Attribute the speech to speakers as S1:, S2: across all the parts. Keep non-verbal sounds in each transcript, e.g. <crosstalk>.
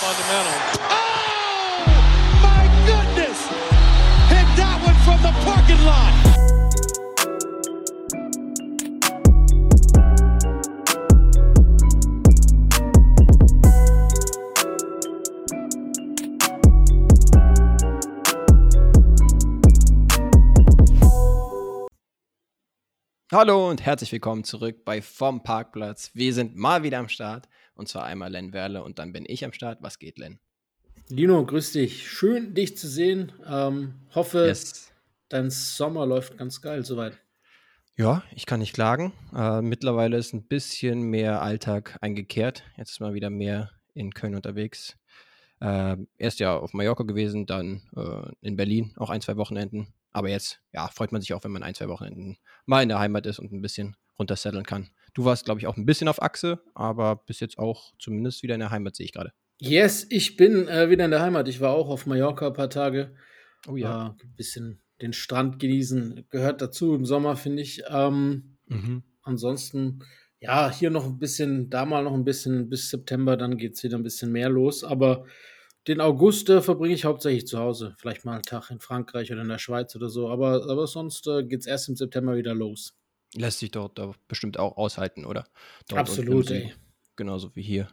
S1: fundamental. Oh, my goodness! Hit that one from the parking lot.
S2: Hallo und herzlich willkommen zurück bei Vom Parkplatz. Wir sind mal wieder am Start und zwar einmal Len Werle und dann bin ich am Start. Was geht, Len?
S3: Lino, grüß dich. Schön, dich zu sehen. Ähm, hoffe,
S2: Yes.
S3: dein Sommer läuft ganz geil soweit.
S2: Ja, ich kann nicht klagen. Äh, mittlerweile ist ein bisschen mehr Alltag eingekehrt. Jetzt ist mal wieder mehr in Köln unterwegs. Äh, erst ja auf Mallorca gewesen, dann äh, in Berlin auch ein, zwei Wochenenden. Aber jetzt, ja, freut man sich auch, wenn man ein, zwei Wochenenden mal in der Heimat ist und ein bisschen runtersetteln kann. Du warst, glaube ich, auch ein bisschen auf Achse, aber bis jetzt auch zumindest wieder in der Heimat, sehe ich gerade.
S3: Yes, ich bin äh, wieder in der Heimat. Ich war auch auf Mallorca ein paar Tage.
S2: Oh
S3: Äh, ein bisschen den Strand genießen. Gehört dazu im Sommer, finde ich. Ähm,
S2: Mhm.
S3: ansonsten, ja, hier noch ein bisschen, da mal noch ein bisschen bis September, dann geht es wieder ein bisschen mehr los. Aber den August äh, verbringe ich hauptsächlich zu Hause. Vielleicht mal einen Tag in Frankreich oder in der Schweiz oder so. Aber, aber sonst äh, geht es erst im September wieder los.
S2: Lässt sich dort da bestimmt auch aushalten, oder? Dort
S3: Absolut, ey.
S2: Genauso wie hier.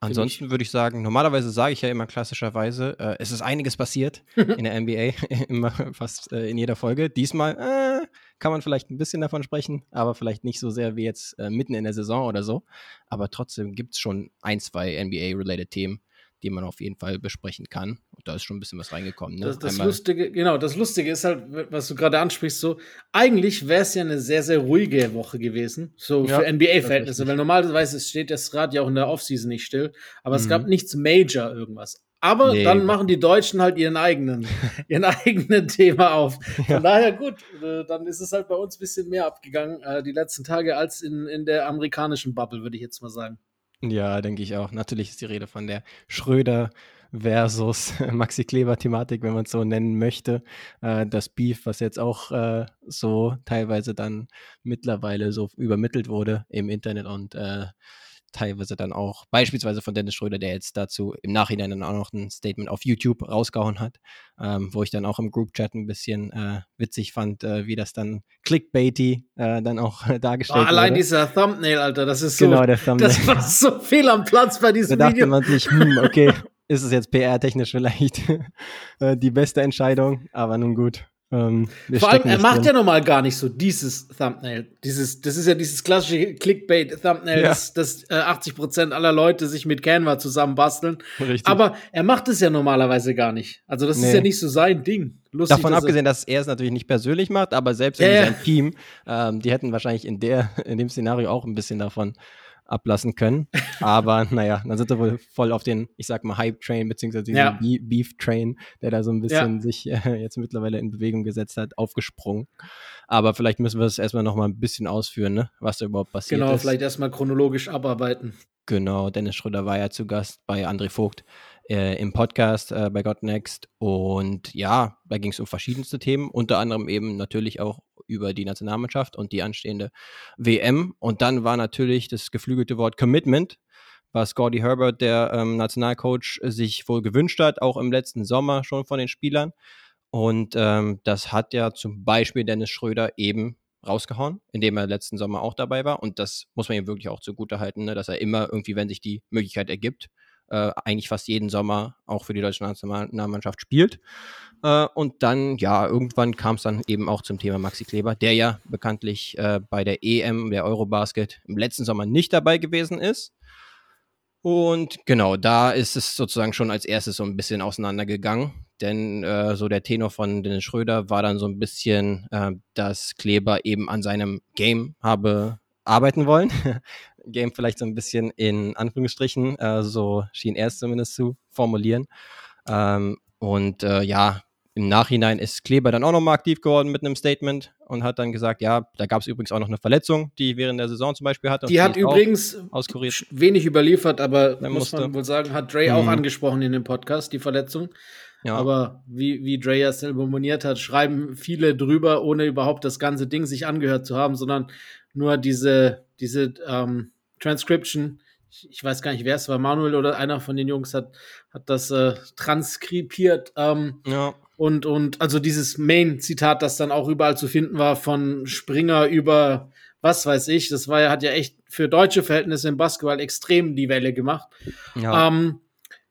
S2: Ansonsten würde ich sagen, normalerweise sage ich ja immer klassischerweise, äh, es ist einiges passiert in der NBA, <laughs> immer fast äh, in jeder Folge. Diesmal äh, kann man vielleicht ein bisschen davon sprechen, aber vielleicht nicht so sehr wie jetzt äh, mitten in der Saison oder so. Aber trotzdem gibt es schon ein, zwei NBA-related Themen, die man auf jeden Fall besprechen kann. Und da ist schon ein bisschen was reingekommen. Ne?
S3: Das, das Lustige, genau, das Lustige ist halt, was du gerade ansprichst, so, eigentlich wäre es ja eine sehr, sehr ruhige Woche gewesen, so
S2: Ja,
S3: für NBA-Verhältnisse, weil normalerweise steht das Rad ja auch in der Offseason nicht still, aber es
S2: Mhm.
S3: gab nichts Major irgendwas. Aber
S2: Nee.
S3: dann machen die Deutschen halt ihren eigenen, <laughs> ihren eigenen Thema auf. Von
S2: Ja.
S3: daher gut, äh, dann ist es halt bei uns ein bisschen mehr abgegangen, äh, die letzten Tage, als in, in der amerikanischen Bubble, würde ich jetzt mal sagen.
S2: Ja, denke ich auch. Natürlich ist die Rede von der Schröder versus <laughs> Maxi Kleber-Thematik, wenn man es so nennen möchte. Äh, das Beef, was jetzt auch äh, so teilweise dann mittlerweile so übermittelt wurde im Internet und äh, teilweise dann auch beispielsweise von Dennis Schröder, der jetzt dazu im Nachhinein dann auch noch ein Statement auf YouTube rausgehauen hat, ähm, wo ich dann auch im Group-Chat ein bisschen äh, witzig fand, äh, wie das dann clickbaity äh, dann auch <laughs> dargestellt
S3: Oh, allein
S2: wurde.
S3: dieser Thumbnail, Alter, das ist so,
S2: Genau, der Thumbnail.
S3: das war so fehl am Platz bei
S2: Da
S3: diesem
S2: dachte
S3: Video.
S2: man sich, hm, okay, <laughs> ist es jetzt PR-technisch vielleicht <laughs> äh, die beste Entscheidung, aber nun gut. Ähm,
S3: Vor allem, er macht
S2: drin.
S3: ja normal gar nicht so dieses Thumbnail. Dieses, das ist ja dieses klassische Clickbait-Thumbnail,
S2: Ja.
S3: das, das äh, 80% aller Leute sich mit Canva zusammenbasteln.
S2: Richtig.
S3: Aber er macht es ja normalerweise gar nicht. Also, das ist
S2: Nee.
S3: ja nicht so sein Ding. Lustig,
S2: Davon
S3: dass
S2: abgesehen, dass er es natürlich nicht persönlich macht, aber selbst
S3: Ja,
S2: irgendwie
S3: ja.
S2: sein Team, ähm, die hätten wahrscheinlich in, der, in dem Szenario auch ein bisschen davon ablassen können. <laughs> Aber naja, dann sind wir wohl voll auf den, ich sag mal, Hype-Train, beziehungsweise diesen
S3: Ja.
S2: Be- Beef-Train, der da so ein bisschen sich äh, jetzt mittlerweile in Bewegung gesetzt hat, aufgesprungen. Aber vielleicht müssen wir es erstmal nochmal ein bisschen ausführen, ne? was da überhaupt passiert
S3: Genau,
S2: ist.
S3: vielleicht erstmal chronologisch abarbeiten.
S2: Genau, Dennis Schröder war ja zu Gast bei André Vogt äh, im Podcast äh, bei God Next. Und ja, da ging es um verschiedenste Themen, unter anderem eben natürlich auch über die Nationalmannschaft und die anstehende WM. Und dann war natürlich das geflügelte Wort Commitment, was Gordy Herbert, der ähm, Nationalcoach, sich wohl gewünscht hat, auch im letzten Sommer schon von den Spielern. Und ähm, das hat ja zum Beispiel Dennis Schröder eben rausgehauen, indem er letzten Sommer auch dabei war. Und das muss man ihm wirklich auch zugute halten, ne, dass er immer irgendwie, wenn sich die Möglichkeit ergibt, äh, eigentlich fast jeden Sommer auch für die deutsche Nationalmannschaft spielt. Äh, und dann, ja, irgendwann kam es dann eben auch zum Thema Maxi Kleber, der ja bekanntlich äh, bei der EM, der Eurobasket, im letzten Sommer nicht dabei gewesen ist. Und genau, da ist es sozusagen schon als erstes so ein bisschen auseinandergegangen. Denn äh, so der Tenor von Dennis Schröder war dann so ein bisschen, äh, dass Kleber eben an seinem Game habe arbeiten wollen. <laughs> Game vielleicht so ein bisschen in Anführungsstrichen, äh, so schien er es zumindest zu formulieren. Ähm, und äh, ja, im Nachhinein ist Kleber dann auch nochmal aktiv geworden mit einem Statement und hat dann gesagt, ja, da gab es übrigens auch noch eine Verletzung, die während der Saison zum Beispiel hatte. und
S3: Die hat übrigens
S2: auskuriert.
S3: wenig überliefert, aber
S2: Der
S3: muss
S2: musste.
S3: man wohl sagen, hat Dre auch
S2: Mhm.
S3: angesprochen in dem Podcast, die Verletzung.
S2: Ja,
S3: Aber wie, wie Dre ja selber moniert hat, schreiben viele drüber, ohne überhaupt das ganze Ding sich angehört zu haben, sondern nur diese, diese ähm, Transcription, ich weiß gar nicht, wer es war, Manuel oder einer von den Jungs hat, hat das äh, transkribiert. Ähm, ja. Und, und also dieses Main-Zitat, das dann auch überall zu finden war, von Springer über was weiß ich, das war ja, hat ja echt für deutsche Verhältnisse im Basketball extrem die Welle gemacht. Ja, ähm,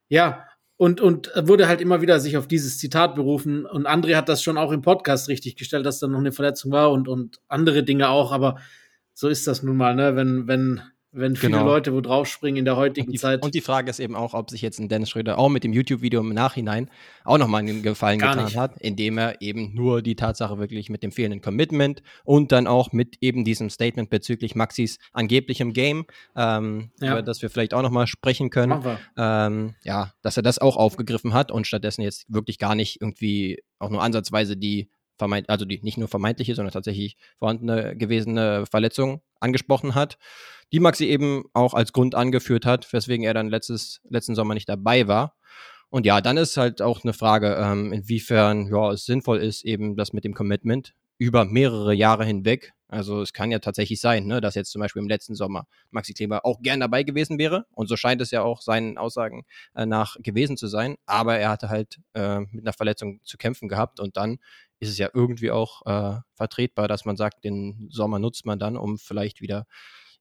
S3: ja und, und wurde halt immer wieder sich auf dieses Zitat berufen. Und André hat das schon auch im Podcast richtig gestellt, dass da noch eine Verletzung war und, und andere Dinge auch. Aber so ist das nun mal, ne? Wenn, wenn wenn viele genau. Leute wo draufspringen in der heutigen
S2: und die,
S3: Zeit.
S2: Und die Frage ist eben auch, ob sich jetzt ein Dennis Schröder auch mit dem YouTube-Video im Nachhinein auch nochmal einen Gefallen Gar getan nicht. hat, indem er eben nur die Tatsache wirklich mit dem fehlenden Commitment und dann auch mit eben diesem Statement bezüglich Maxis angeblichem Game, ähm, ja. über das wir vielleicht auch nochmal sprechen können, ähm, ja, dass er das auch aufgegriffen hat und stattdessen jetzt wirklich gar nicht irgendwie auch nur ansatzweise die vermeint, also die nicht nur vermeintliche, sondern tatsächlich vorhandene gewesene Verletzung angesprochen hat die Maxi eben auch als Grund angeführt hat, weswegen er dann letztes, letzten Sommer nicht dabei war. Und ja, dann ist halt auch eine Frage, ähm, inwiefern ja, es sinnvoll ist, eben das mit dem Commitment über mehrere Jahre hinweg. Also es kann ja tatsächlich sein, ne, dass jetzt zum Beispiel im letzten Sommer Maxi Kleber auch gern dabei gewesen wäre. Und so scheint es ja auch seinen Aussagen äh, nach gewesen zu sein. Aber er hatte halt äh, mit einer Verletzung zu kämpfen gehabt. Und dann ist es ja irgendwie auch äh, vertretbar, dass man sagt, den Sommer nutzt man dann, um vielleicht wieder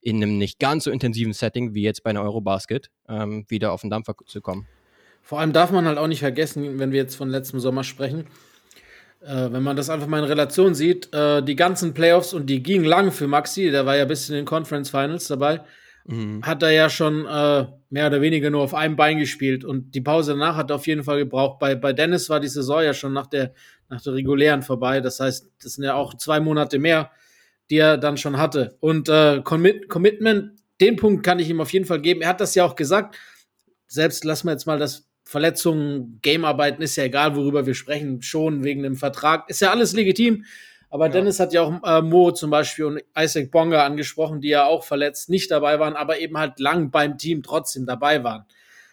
S2: in einem nicht ganz so intensiven Setting wie jetzt bei einer Eurobasket ähm, wieder auf den Dampfer zu kommen.
S3: Vor allem darf man halt auch nicht vergessen, wenn wir jetzt von letztem Sommer sprechen, äh, wenn man das einfach mal in Relation sieht, äh, die ganzen Playoffs und die gingen lang für Maxi, der war ja bis in den Conference Finals dabei, mhm. hat er ja schon äh, mehr oder weniger nur auf einem Bein gespielt und die Pause danach hat er auf jeden Fall gebraucht. Bei, bei Dennis war die Saison ja schon nach der, nach der regulären vorbei, das heißt, das sind ja auch zwei Monate mehr die er dann schon hatte. Und äh, Commit Commitment, den Punkt kann ich ihm auf jeden Fall geben. Er hat das ja auch gesagt. Selbst lassen wir jetzt mal das Verletzungen, Gamearbeiten, ist ja egal, worüber wir sprechen, schon wegen dem Vertrag. Ist ja alles legitim. Aber ja. Dennis hat ja auch äh, Mo zum Beispiel und Isaac Bonga angesprochen, die ja auch verletzt nicht dabei waren, aber eben halt lang beim Team trotzdem dabei waren.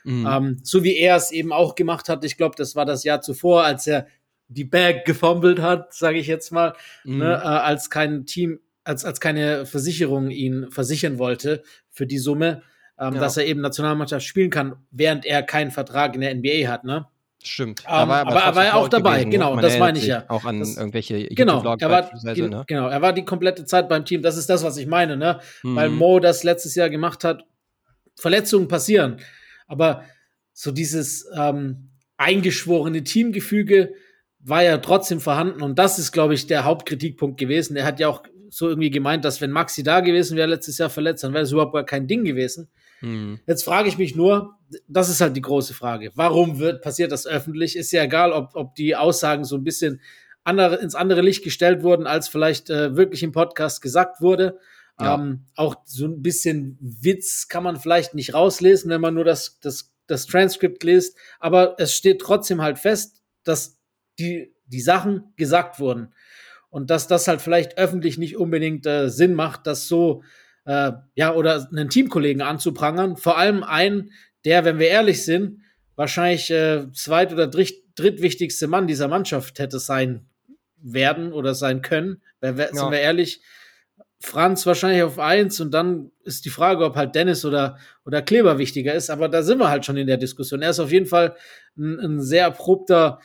S3: Mhm. Ähm, so wie er es eben auch gemacht hat. Ich glaube, das war das Jahr zuvor, als er die Bag gefummelt hat, sage ich jetzt mal, mhm. ne, äh, als kein Team als, als keine Versicherung ihn versichern wollte für die Summe, ähm, ja. dass er eben Nationalmannschaft spielen kann, während er keinen Vertrag in der NBA hat, ne?
S2: Stimmt.
S3: Um, ähm, aber, aber, er war auch dabei, gewesen, genau, das meine ich ja.
S2: Auch an
S3: das,
S2: irgendwelche
S3: genau, er war, ne? genau, er war die komplette Zeit beim Team. Das ist das, was ich meine, ne? Mhm. Weil Mo das letztes Jahr gemacht hat. Verletzungen passieren. Aber so dieses ähm, eingeschworene Teamgefüge war ja trotzdem vorhanden. Und das ist, glaube ich, der Hauptkritikpunkt gewesen. Er hat ja auch so irgendwie gemeint, dass wenn Maxi da gewesen wäre, letztes Jahr verletzt, dann wäre es überhaupt gar kein Ding gewesen. Mhm. Jetzt frage ich mich nur, das ist halt die große Frage. Warum wird, passiert das öffentlich? Ist ja egal, ob, ob die Aussagen so ein bisschen andere, ins andere Licht gestellt wurden, als vielleicht äh, wirklich im Podcast gesagt wurde. Ja. Ähm, auch so ein bisschen Witz kann man vielleicht nicht rauslesen, wenn man nur das, das, das Transkript liest. Aber es steht trotzdem halt fest, dass die, die Sachen gesagt wurden und dass das halt vielleicht öffentlich nicht unbedingt äh, Sinn macht, das so, äh, ja, oder einen Teamkollegen anzuprangern. Vor allem einen, der, wenn wir ehrlich sind, wahrscheinlich äh, zweit- oder dritt, drittwichtigste Mann dieser Mannschaft hätte sein werden oder sein können. Wenn wir, ja. Sind wir ehrlich, Franz wahrscheinlich auf eins und dann ist die Frage, ob halt Dennis oder, oder Kleber wichtiger ist. Aber da sind wir halt schon in der Diskussion. Er ist auf jeden Fall ein, ein sehr erprobter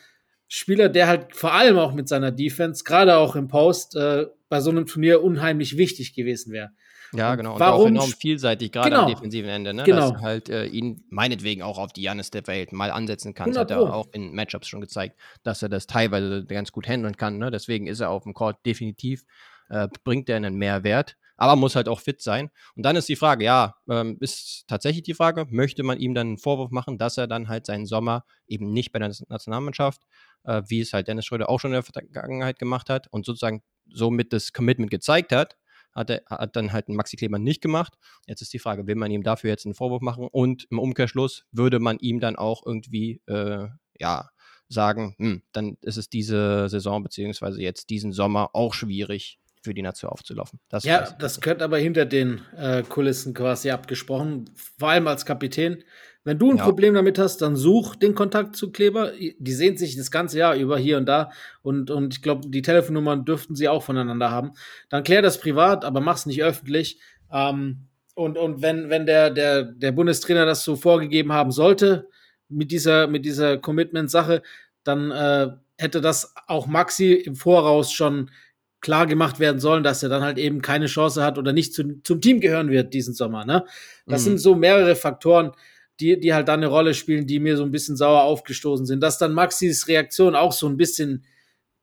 S3: Spieler, der halt vor allem auch mit seiner Defense, gerade auch im Post, äh, bei so einem Turnier unheimlich wichtig gewesen wäre.
S2: Ja, genau. Und Warum? auch enorm vielseitig, gerade genau. am defensiven Ende, ne? Genau. Dass halt äh, ihn meinetwegen auch auf die Janis der Welt mal ansetzen kann. Das hat er auch in Matchups schon gezeigt, dass er das teilweise ganz gut handeln kann. Ne? Deswegen ist er auf dem Court definitiv, äh, bringt er einen Mehrwert aber muss halt auch fit sein. Und dann ist die Frage, ja, ähm, ist tatsächlich die Frage, möchte man ihm dann einen Vorwurf machen, dass er dann halt seinen Sommer eben nicht bei der Nationalmannschaft, äh, wie es halt Dennis Schröder auch schon in der Vergangenheit gemacht hat und sozusagen somit das Commitment gezeigt hat, hat, er, hat dann halt Maxi Kleber nicht gemacht. Jetzt ist die Frage, will man ihm dafür jetzt einen Vorwurf machen und im Umkehrschluss würde man ihm dann auch irgendwie, äh, ja, sagen, hm, dann ist es diese Saison beziehungsweise jetzt diesen Sommer auch schwierig, für die Nation aufzulaufen.
S3: Das ja, das gehört aber hinter den äh, Kulissen quasi abgesprochen, vor allem als Kapitän. Wenn du ein ja. Problem damit hast, dann such den Kontakt zu Kleber. Die sehen sich das ganze Jahr über hier und da und, und ich glaube, die Telefonnummern dürften sie auch voneinander haben. Dann klär das privat, aber mach's nicht öffentlich. Ähm, Und, und wenn, wenn der, der, der Bundestrainer das so vorgegeben haben sollte, mit dieser, mit dieser Commitment-Sache, dann äh, hätte das auch Maxi im Voraus schon klar gemacht werden sollen, dass er dann halt eben keine Chance hat oder nicht zu, zum Team gehören wird diesen Sommer. Ne? Das mhm. sind so mehrere Faktoren, die, die halt dann eine Rolle spielen, die mir so ein bisschen sauer aufgestoßen sind. Dass dann Maxis Reaktion auch so ein bisschen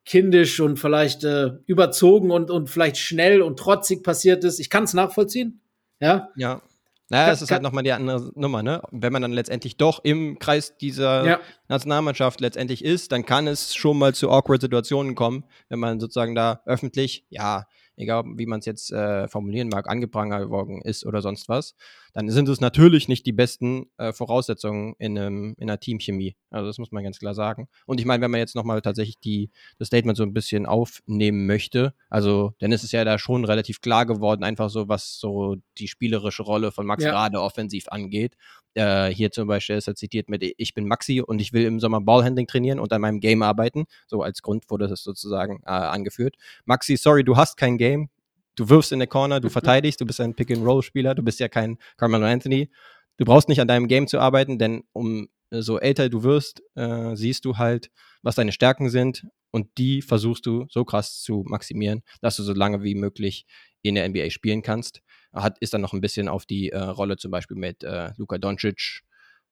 S3: kindisch und vielleicht äh, überzogen und, und vielleicht schnell und trotzig passiert ist. Ich kann es nachvollziehen. Ja.
S2: Ja. Naja, es ist halt nochmal die andere Nummer, ne? Wenn man dann letztendlich doch im Kreis dieser ja. Nationalmannschaft letztendlich ist, dann kann es schon mal zu awkward Situationen kommen, wenn man sozusagen da öffentlich, ja, egal wie man es jetzt äh, formulieren mag, angeprangert worden ist oder sonst was, dann sind es natürlich nicht die besten äh, Voraussetzungen in, einem, in einer Teamchemie. Also das muss man ganz klar sagen. Und ich meine, wenn man jetzt nochmal tatsächlich die, das Statement so ein bisschen aufnehmen möchte, also denn es ist ja da schon relativ klar geworden, einfach so, was so die spielerische Rolle von Max ja. gerade offensiv angeht. Äh, hier zum Beispiel ist er zitiert mit, ich bin Maxi und ich will im Sommer Ballhandling trainieren und an meinem Game arbeiten. So als Grund wurde das sozusagen äh, angeführt. Maxi, sorry, du hast kein Game. Du wirfst in der Corner, du mhm. verteidigst, du bist ein Pick-and-Roll-Spieler, du bist ja kein Carmelo Anthony. Du brauchst nicht an deinem Game zu arbeiten, denn um so älter du wirst, äh, siehst du halt, was deine Stärken sind und die versuchst du so krass zu maximieren, dass du so lange wie möglich in der NBA spielen kannst hat, ist dann noch ein bisschen auf die äh, Rolle zum Beispiel mit äh, Luka Doncic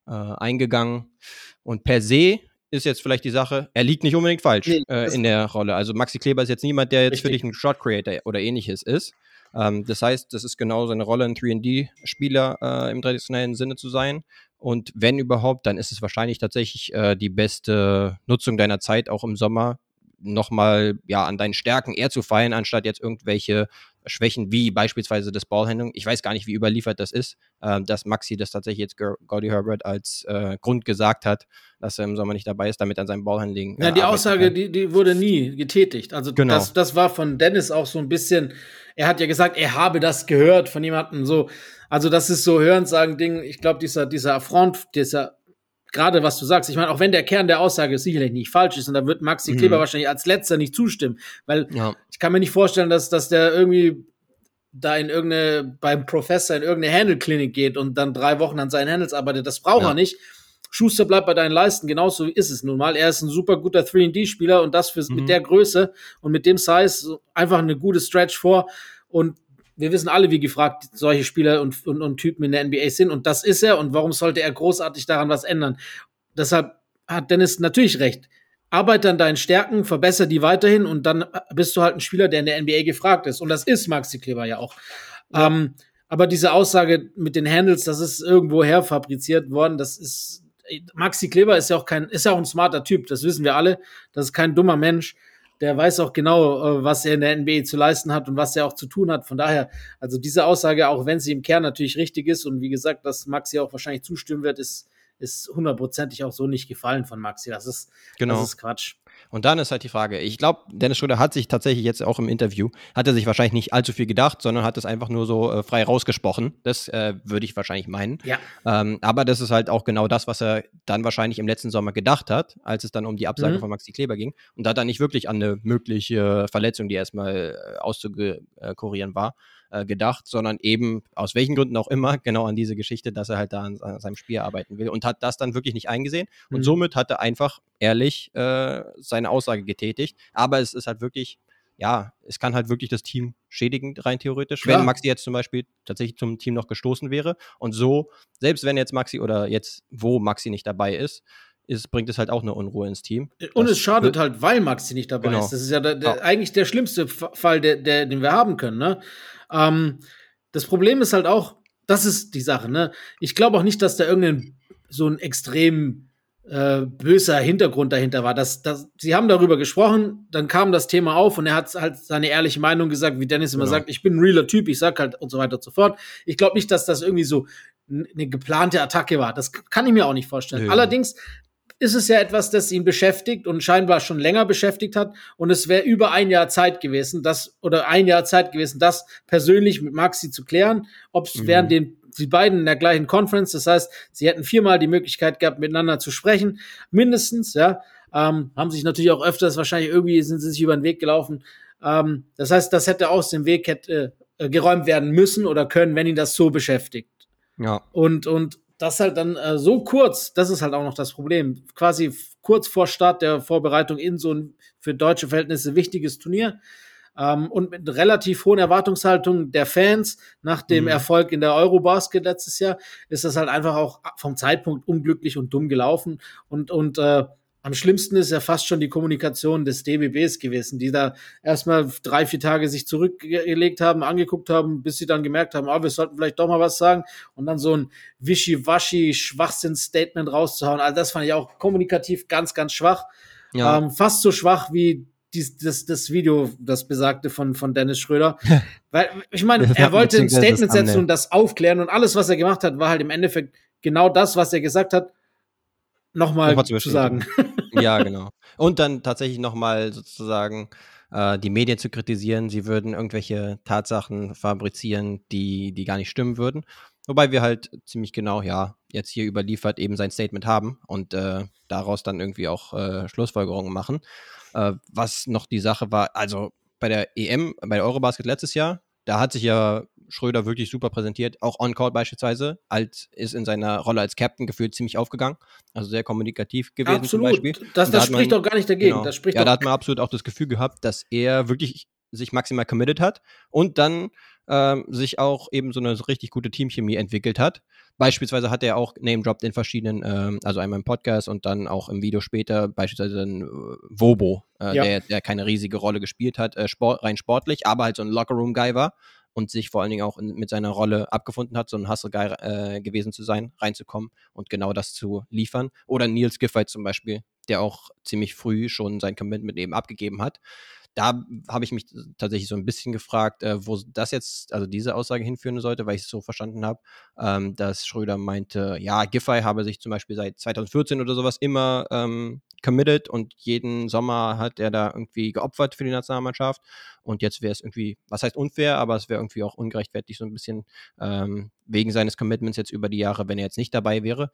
S2: äh, eingegangen. Und per se ist jetzt vielleicht die Sache, er liegt nicht unbedingt falsch nee, äh, in der Rolle. Also Maxi Kleber ist jetzt niemand, der jetzt richtig. für dich ein Shot Creator oder ähnliches ist. Ähm, das heißt, das ist genau seine Rolle, ein 3D-Spieler äh, im traditionellen Sinne zu sein. Und wenn überhaupt, dann ist es wahrscheinlich tatsächlich äh, die beste Nutzung deiner Zeit auch im Sommer, nochmal ja, an deinen Stärken eher zu feiern, anstatt jetzt irgendwelche Schwächen wie beispielsweise das Ballhandling. Ich weiß gar nicht, wie überliefert das ist, äh, dass Maxi das tatsächlich jetzt Gordy Herbert als äh, Grund gesagt hat, dass er im Sommer nicht dabei ist, damit an seinem Ballhandling.
S3: Äh, ja, die Aussage, die, die wurde nie getätigt. Also genau. das, das war von Dennis auch so ein bisschen, er hat ja gesagt, er habe das gehört von jemandem so. Also das ist so Hörensagen-Ding. Ich glaube, dieser, dieser Affront, dieser gerade was du sagst, ich meine, auch wenn der Kern der Aussage sicherlich nicht falsch ist, und da wird Maxi mhm. Kleber wahrscheinlich als letzter nicht zustimmen, weil ja. ich kann mir nicht vorstellen, dass, dass der irgendwie da in irgendeine, beim Professor in irgendeine Handle-Klinik geht und dann drei Wochen an seinen Handles arbeitet. Das braucht ja. er nicht. Schuster bleibt bei deinen Leisten, genauso ist es nun mal. Er ist ein super guter 3D-Spieler und das für, mhm. mit der Größe und mit dem Size einfach eine gute Stretch vor. Und wir wissen alle, wie gefragt solche Spieler und, und, und Typen in der NBA sind. Und das ist er. Und warum sollte er großartig daran was ändern? Deshalb hat Dennis natürlich recht. Arbeite an deinen Stärken, verbessere die weiterhin und dann bist du halt ein Spieler, der in der NBA gefragt ist. Und das ist Maxi Kleber ja auch. Ja. Ähm, aber diese Aussage mit den Handles, das ist irgendwo her fabriziert worden. Das ist Maxi Kleber ist ja auch kein, ist ja auch ein smarter Typ. Das wissen wir alle. Das ist kein dummer Mensch der weiß auch genau, äh, was er in der NBA zu leisten hat und was er auch zu tun hat. Von daher, also diese Aussage, auch wenn sie im Kern natürlich richtig ist und wie gesagt, dass Maxi auch wahrscheinlich zustimmen wird, ist, ist hundertprozentig auch so nicht gefallen von Maxi. Das ist, genau. das ist Quatsch.
S2: Und dann ist halt die Frage, ich glaube, Dennis Schröder hat sich tatsächlich jetzt auch im Interview, hat er sich wahrscheinlich nicht allzu viel gedacht, sondern hat es einfach nur so äh, frei rausgesprochen. Das äh, würde ich wahrscheinlich meinen.
S3: Ja.
S2: Ähm, aber das ist halt auch genau das, was er dann wahrscheinlich im letzten Sommer gedacht hat, als es dann um die Absage mhm. von Maxi Kleber ging. Und da hat er nicht wirklich an eine mögliche Verletzung, die erstmal äh, auszukurieren war, äh, gedacht, sondern eben aus welchen Gründen auch immer <laughs> genau an diese Geschichte, dass er halt da an, an seinem Spiel arbeiten will und hat das dann wirklich nicht eingesehen. Und mhm. somit hat er einfach ehrlich äh, seine Aussage getätigt. Aber es ist halt wirklich ja, es kann halt wirklich das Team schädigen, rein theoretisch, Klar. wenn Maxi jetzt zum Beispiel tatsächlich zum Team noch gestoßen wäre. Und so, selbst wenn jetzt Maxi oder jetzt, wo Maxi nicht dabei ist, ist, bringt es halt auch eine Unruhe ins Team.
S3: Und es schadet halt, weil Maxi nicht dabei genau. ist. Das ist ja, der, der, ja. eigentlich der schlimmste Fall, der, der, den wir haben können. Ne? Ähm, das Problem ist halt auch, das ist die Sache, ne? Ich glaube auch nicht, dass da irgendein so ein extrem äh, böser Hintergrund dahinter war. Das, das, sie haben darüber gesprochen, dann kam das Thema auf und er hat halt seine ehrliche Meinung gesagt, wie Dennis immer genau. sagt, ich bin ein realer Typ, ich sag halt und so weiter und so fort. Ich glaube nicht, dass das irgendwie so eine geplante Attacke war. Das kann ich mir auch nicht vorstellen. Ja. Allerdings ist es ja etwas, das ihn beschäftigt und scheinbar schon länger beschäftigt hat. Und es wäre über ein Jahr Zeit gewesen, das oder ein Jahr Zeit gewesen, das persönlich mit Maxi zu klären, ob es mhm. während den die beiden in der gleichen Conference, das heißt, sie hätten viermal die Möglichkeit gehabt, miteinander zu sprechen, mindestens, ja, ähm, haben sich natürlich auch öfters wahrscheinlich irgendwie sind sie sich über den Weg gelaufen. Ähm, das heißt, das hätte aus dem Weg hätte, äh, geräumt werden müssen oder können, wenn ihn das so beschäftigt.
S2: Ja.
S3: Und, und das halt dann äh, so kurz, das ist halt auch noch das Problem, quasi kurz vor Start der Vorbereitung in so ein für deutsche Verhältnisse wichtiges Turnier ähm, und mit relativ hohen Erwartungshaltungen der Fans nach dem mhm. Erfolg in der Eurobasket letztes Jahr ist das halt einfach auch vom Zeitpunkt unglücklich und dumm gelaufen und und äh, am schlimmsten ist ja fast schon die Kommunikation des DBBs gewesen, die da erstmal drei, vier Tage sich zurückgelegt haben, angeguckt haben, bis sie dann gemerkt haben, ah, wir sollten vielleicht doch mal was sagen und dann so ein wischiwaschi Schwachsinn-Statement rauszuhauen. Also das fand ich auch kommunikativ ganz, ganz schwach. Ja. Ähm, fast so schwach wie dies, das, das Video, das besagte von, von Dennis Schröder. <laughs> Weil, ich meine, er wollte ein Statement setzen und das aufklären und alles, was er gemacht hat, war halt im Endeffekt genau das, was er gesagt hat, nochmal noch zu sagen. <laughs>
S2: Ja, genau. Und dann tatsächlich nochmal sozusagen äh, die Medien zu kritisieren, sie würden irgendwelche Tatsachen fabrizieren, die, die gar nicht stimmen würden. Wobei wir halt ziemlich genau, ja, jetzt hier überliefert eben sein Statement haben und äh, daraus dann irgendwie auch äh, Schlussfolgerungen machen. Äh, was noch die Sache war, also bei der EM, bei der Eurobasket letztes Jahr, da hat sich ja Schröder wirklich super präsentiert, auch on-court beispielsweise, als ist in seiner Rolle als Captain gefühlt ziemlich aufgegangen, also sehr kommunikativ gewesen
S3: absolut. zum Beispiel. Das, das da spricht doch gar nicht dagegen. Genau, das spricht
S2: ja, da hat man absolut auch das Gefühl gehabt, dass er wirklich sich maximal committed hat und dann ähm, sich auch eben so eine richtig gute Teamchemie entwickelt hat. Beispielsweise hat er auch Name-Dropped in verschiedenen, ähm, also einmal im Podcast und dann auch im Video später, beispielsweise ein äh, Wobo, äh, ja. der, der keine riesige Rolle gespielt hat, äh, sport, rein sportlich, aber halt so ein Locker-Room-Guy war und sich vor allen Dingen auch in, mit seiner Rolle abgefunden hat, so ein Hustle-Guy äh, gewesen zu sein, reinzukommen und genau das zu liefern. Oder Nils Giffey zum Beispiel, der auch ziemlich früh schon sein Commitment eben abgegeben hat. Da habe ich mich tatsächlich so ein bisschen gefragt, äh, wo das jetzt, also diese Aussage hinführen sollte, weil ich es so verstanden habe, ähm, dass Schröder meinte, ja, Giffey habe sich zum Beispiel seit 2014 oder sowas immer ähm, committed und jeden Sommer hat er da irgendwie geopfert für die Nationalmannschaft. Und jetzt wäre es irgendwie, was heißt unfair, aber es wäre irgendwie auch ungerechtfertigt, so ein bisschen ähm, wegen seines Commitments jetzt über die Jahre, wenn er jetzt nicht dabei wäre.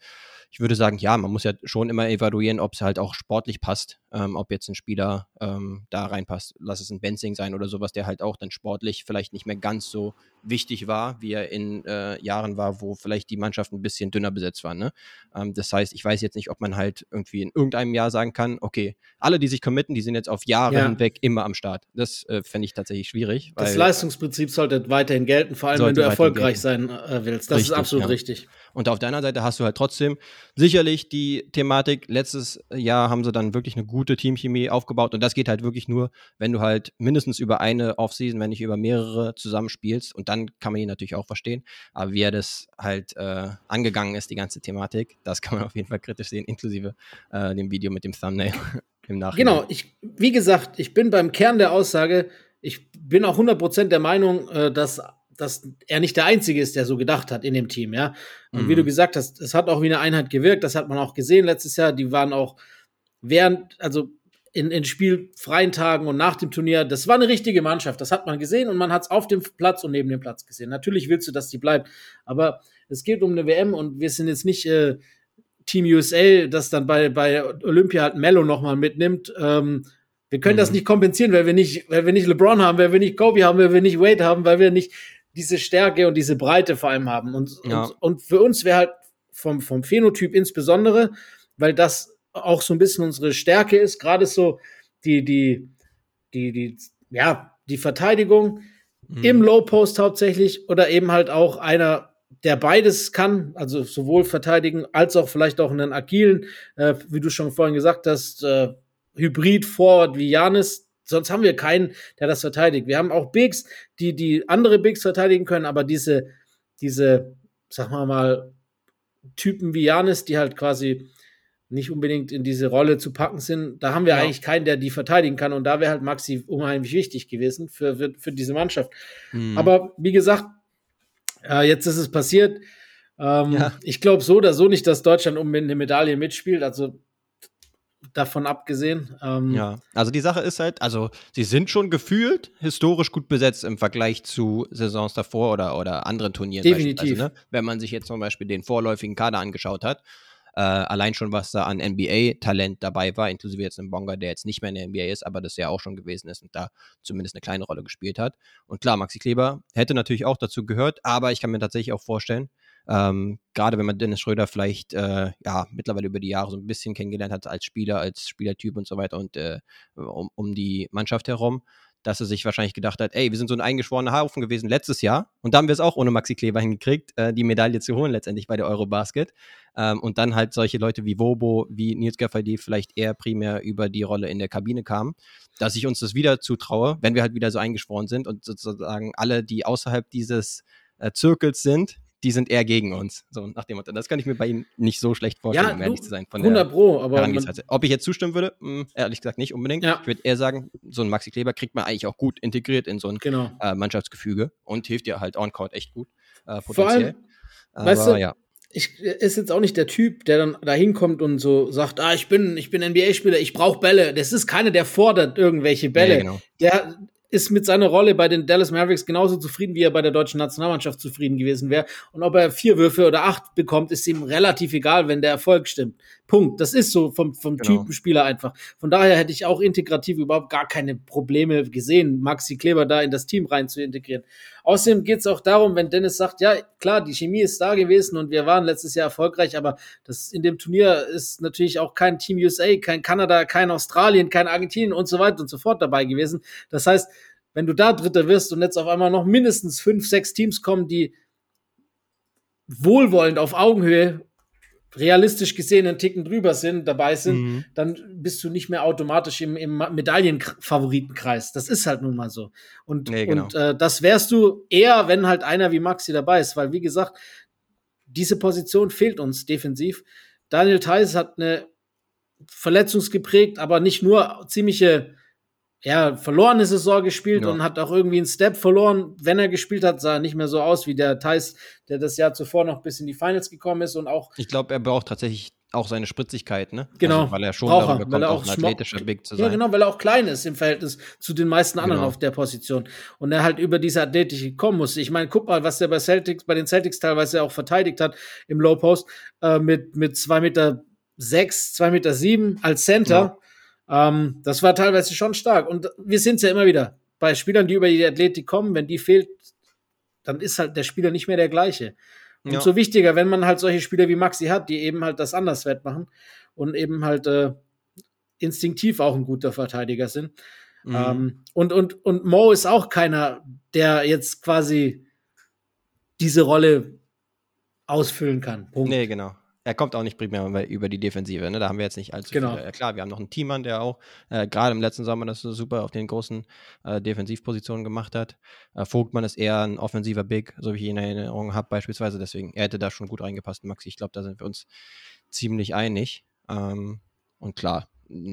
S2: Ich würde sagen, ja, man muss ja schon immer evaluieren, ob es halt auch sportlich passt, ähm, ob jetzt ein Spieler ähm, da reinpasst. Lass es ein Benzing sein oder sowas, der halt auch dann sportlich vielleicht nicht mehr ganz so wichtig war, wie er in äh, Jahren war, wo vielleicht die Mannschaft ein bisschen dünner besetzt war. Ne? Ähm, das heißt, ich weiß jetzt nicht, ob man halt irgendwie in irgendeinem Jahr sagen kann, okay, alle, die sich committen, die sind jetzt auf Jahre ja. hinweg immer am Start. Das äh, fände ich tatsächlich schwierig.
S3: das Leistungsprinzip sollte weiterhin gelten, vor allem wenn du erfolgreich sein äh, willst. Das richtig, ist absolut ja. richtig.
S2: Und auf deiner Seite hast du halt trotzdem sicherlich die Thematik, letztes Jahr haben sie dann wirklich eine gute Teamchemie aufgebaut. Und das geht halt wirklich nur, wenn du halt mindestens über eine Offseason, wenn nicht über mehrere zusammenspielst. Und dann kann man ihn natürlich auch verstehen, aber wie er das halt äh, angegangen ist, die ganze Thematik, das kann man auf jeden Fall kritisch sehen, inklusive äh, dem Video mit dem Thumbnail <laughs> im Nachhinein.
S3: Genau, ich, wie gesagt, ich bin beim Kern der Aussage, ich bin auch 100% der Meinung, äh, dass dass er nicht der Einzige ist, der so gedacht hat in dem Team, ja. Und mhm. wie du gesagt hast, es hat auch wie eine Einheit gewirkt, das hat man auch gesehen letztes Jahr. Die waren auch während, also in, in spielfreien Tagen und nach dem Turnier, das war eine richtige Mannschaft, das hat man gesehen und man hat es auf dem Platz und neben dem Platz gesehen. Natürlich willst du, dass die bleibt, aber es geht um eine WM und wir sind jetzt nicht äh, Team USA, das dann bei, bei Olympia halt Mello nochmal mitnimmt. Ähm, wir können mhm. das nicht kompensieren, weil wir nicht, weil wir nicht LeBron haben, weil wir nicht Kobe haben, weil wir nicht Wade haben, weil wir nicht diese Stärke und diese Breite vor allem haben. Und, ja. und, und, für uns wäre halt vom, vom Phänotyp insbesondere, weil das auch so ein bisschen unsere Stärke ist, gerade so die, die, die, die, ja, die Verteidigung mhm. im Low Post hauptsächlich oder eben halt auch einer, der beides kann, also sowohl verteidigen als auch vielleicht auch einen agilen, äh, wie du schon vorhin gesagt hast, äh, Hybrid Forward wie Janis, Sonst haben wir keinen, der das verteidigt. Wir haben auch Bigs, die, die andere Bigs verteidigen können, aber diese, diese, sag mal mal, Typen wie Janis, die halt quasi nicht unbedingt in diese Rolle zu packen sind, da haben wir ja. eigentlich keinen, der die verteidigen kann. Und da wäre halt Maxi unheimlich wichtig gewesen für, für, für diese Mannschaft. Mhm. Aber wie gesagt, äh, jetzt ist es passiert. Ähm, ja. Ich glaube so oder so nicht, dass Deutschland um eine Medaille mitspielt. Also davon abgesehen.
S2: Ähm, ja, also die Sache ist halt, also sie sind schon gefühlt historisch gut besetzt im Vergleich zu Saisons davor oder, oder anderen Turnieren.
S3: Definitiv.
S2: Ne, wenn man sich jetzt zum Beispiel den vorläufigen Kader angeschaut hat, Äh, allein schon, was da an NBA-Talent dabei war, inklusive jetzt einem Bonga, der jetzt nicht mehr in der NBA ist, aber das ja auch schon gewesen ist und da zumindest eine kleine Rolle gespielt hat. Und klar, Maxi Kleber hätte natürlich auch dazu gehört, aber ich kann mir tatsächlich auch vorstellen, ähm, gerade wenn man Dennis Schröder vielleicht äh, ja mittlerweile über die Jahre so ein bisschen kennengelernt hat als Spieler, als Spielertyp und so weiter und äh, um, um die Mannschaft herum, dass er sich wahrscheinlich gedacht hat, ey, wir sind so ein eingeschworener Haufen gewesen letztes Jahr und da haben wir es auch ohne Maxi Kleber hingekriegt, äh, die Medaille zu holen letztendlich bei der Eurobasket. Ähm, und dann halt solche Leute wie Wobo, wie Nils Gaffey, die vielleicht eher primär über die Rolle in der Kabine kamen, dass ich uns das wieder zutraue, wenn wir halt wieder so eingeschworen sind und sozusagen alle, die außerhalb dieses äh, Zirkels sind, die sind eher gegen uns. So nach dem Motto. Das kann ich mir bei ihm nicht so schlecht vorstellen, ja, um ehrlich zu sein. Von
S3: 100 Pro, aber.
S2: Ob ich jetzt zustimmen würde, mh, hm, ehrlich gesagt nicht unbedingt. Ja. Ich würde eher sagen, so ein Maxi Kleber kriegt man eigentlich auch gut integriert in so ein
S3: genau.
S2: äh, Mannschaftsgefüge und hilft dir halt on-court echt gut. Äh. Vor allem,
S3: aber, weißt du, ja. Ich ist jetzt auch nicht der Typ, der dann da hinkommt und so sagt, ah, ich bin, ich bin NBA-Spieler, ich brauche Bälle. Das ist keiner, der fordert irgendwelche Bälle. Ja, genau. Der, ist mit seiner Rolle bei den Dallas Mavericks genauso zufrieden, wie er bei der deutschen Nationalmannschaft zufrieden gewesen wäre. Und ob er vier Würfe oder acht bekommt, ist ihm relativ egal, wenn der Erfolg stimmt. Punkt. Das ist so vom, vom genau. Typen Spieler einfach. Von daher hätte ich auch integrativ überhaupt gar keine Probleme gesehen, Maxi Kleber da in das Team rein zu integrieren. Außerdem geht es auch darum, wenn Dennis sagt, ja, klar, die Chemie ist da gewesen und wir waren letztes Jahr erfolgreich, aber das in dem Turnier ist natürlich auch kein Team USA, kein Kanada, kein Australien, kein Argentinien und so weiter und so fort dabei gewesen. Das heißt, wenn du da Dritter wirst und jetzt auf einmal noch mindestens fünf, sechs Teams kommen, die wohlwollend auf Augenhöhe realistisch gesehen einen Ticken drüber sind, dabei sind, mhm. dann bist du nicht mehr automatisch im, im Medaillenfavoritenkreis. Das ist halt nun mal so. Und, nee, genau. und äh, das wärst du eher, wenn halt einer wie Maxi dabei ist, weil wie gesagt, diese Position fehlt uns defensiv. Daniel Theiss hat eine verletzungsgeprägt, aber nicht nur ziemliche ja, verlorene Saison gespielt ja. und hat auch irgendwie einen Step verloren. Wenn er gespielt hat, sah er nicht mehr so aus wie der Thais, der das Jahr zuvor noch bis in die Finals gekommen ist und auch.
S2: Ich glaube, er braucht tatsächlich auch seine Spritzigkeit, ne?
S3: Genau.
S2: Also, weil er schon
S3: Braucher,
S2: darüber kommt,
S3: weil er
S2: auch, auch ein athletischer Big zu sein.
S3: Ja, genau, weil er auch klein ist im Verhältnis zu den meisten anderen genau. auf der Position. Und er halt über diese Athletik kommen musste. Ich meine, guck mal, was er bei Celtics, bei den Celtics teilweise auch verteidigt hat im Low Post, äh, mit, mit zwei Meter sechs, zwei Meter sieben als Center. Ja ähm, das war teilweise schon stark. Und wir sind es ja immer wieder. Bei Spielern, die über die Athletik kommen, wenn die fehlt, dann ist halt der Spieler nicht mehr der gleiche. Und ja. so wichtiger, wenn man halt solche Spieler wie Maxi hat, die eben halt das anders wettmachen und eben halt äh, instinktiv auch ein guter Verteidiger sind. Mhm. Ähm, und, und, und Mo ist auch keiner, der jetzt quasi diese Rolle ausfüllen kann.
S2: Punkt. Nee, genau er kommt auch nicht primär über die Defensive. Ne? Da haben wir jetzt nicht allzu
S3: genau.
S2: viele. Klar, wir haben noch einen Teammann, der auch äh, gerade im letzten Sommer das so super auf den großen äh, Defensivpositionen gemacht hat. Äh, Vogtmann ist eher ein offensiver Big, so wie ich ihn in Erinnerung habe, beispielsweise. Deswegen, er hätte da schon gut reingepasst, Maxi. Ich glaube, da sind wir uns ziemlich einig. Ähm, und klar,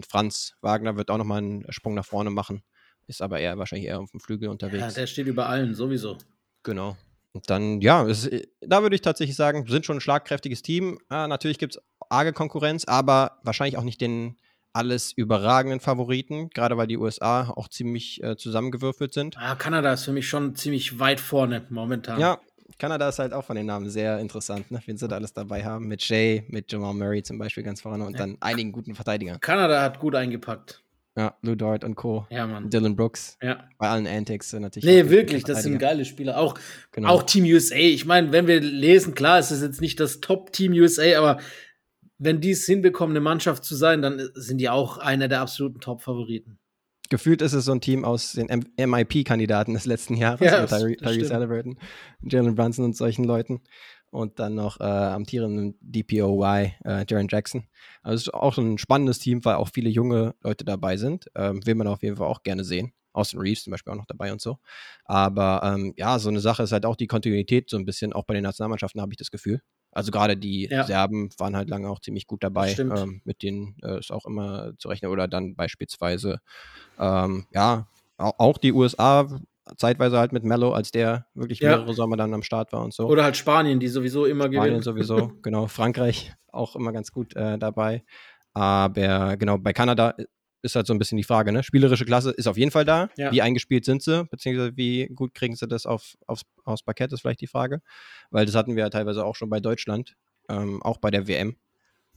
S2: Franz Wagner wird auch nochmal einen Sprung nach vorne machen, ist aber eher wahrscheinlich eher auf dem Flügel unterwegs. Ja,
S3: der steht über allen, sowieso.
S2: Genau. Und dann, ja, es, äh, da würde ich tatsächlich sagen, wir sind schon ein schlagkräftiges Team. Ah, natürlich gibt es arge Konkurrenz, aber wahrscheinlich auch nicht den alles überragenden Favoriten, gerade weil die USA auch ziemlich äh, zusammengewürfelt sind.
S3: Ja, Kanada ist für mich schon ziemlich weit vorne momentan.
S2: Ja, Kanada ist halt auch von den Namen sehr interessant, ne? wen sie da alles dabei haben. Mit Jay, mit Jamal Murray zum Beispiel ganz vorne und ja. dann einigen guten Verteidigern.
S3: Kanada hat gut eingepackt.
S2: Ja, Lou Dort und Co.
S3: Ja, Mann.
S2: Dylan Brooks.
S3: Ja.
S2: Bei allen Antics natürlich.
S3: Nee, wirklich, das sind geile Spieler. Auch, genau. auch Team USA. Ich meine, wenn wir lesen, klar, es ist jetzt nicht das Top-Team USA, aber wenn die es hinbekommen, eine Mannschaft zu sein, dann sind die auch einer der absoluten Top-Favoriten.
S2: Gefühlt ist es so ein Team aus den MIP-Kandidaten des letzten Jahres,
S3: ja,
S2: Tyrese Halliburton, Jalen Brunson und solchen Leuten und dann noch äh, amtierenden DPOY, äh, Jaron Jackson. Also es ist auch so ein spannendes Team, weil auch viele junge Leute dabei sind. Ähm, will man auf jeden Fall auch gerne sehen. Austin Reeves zum Beispiel auch noch dabei und so. Aber ähm, ja, so eine Sache ist halt auch die Kontinuität so ein bisschen, auch bei den Nationalmannschaften habe ich das Gefühl. Also gerade die ja. Serben waren halt lange auch ziemlich gut dabei. Ähm, mit denen äh, ist auch immer zu rechnen. Oder dann beispielsweise, ähm, ja, auch die USA zeitweise halt mit Mello, als der wirklich ja. mehrere Sommer dann am Start war und so.
S3: Oder halt Spanien, die sowieso immer
S2: Spanien gewinnen. Spanien sowieso, <laughs> genau. Frankreich auch immer ganz gut äh, dabei. Aber genau, bei Kanada ist halt so ein bisschen die Frage, ne? Spielerische Klasse ist auf jeden Fall da. Ja. Wie eingespielt sind sie, beziehungsweise wie gut kriegen sie das auf, aufs, aufs Parkett, ist vielleicht die Frage. Weil das hatten wir ja teilweise auch schon bei Deutschland, ähm, auch bei der WM.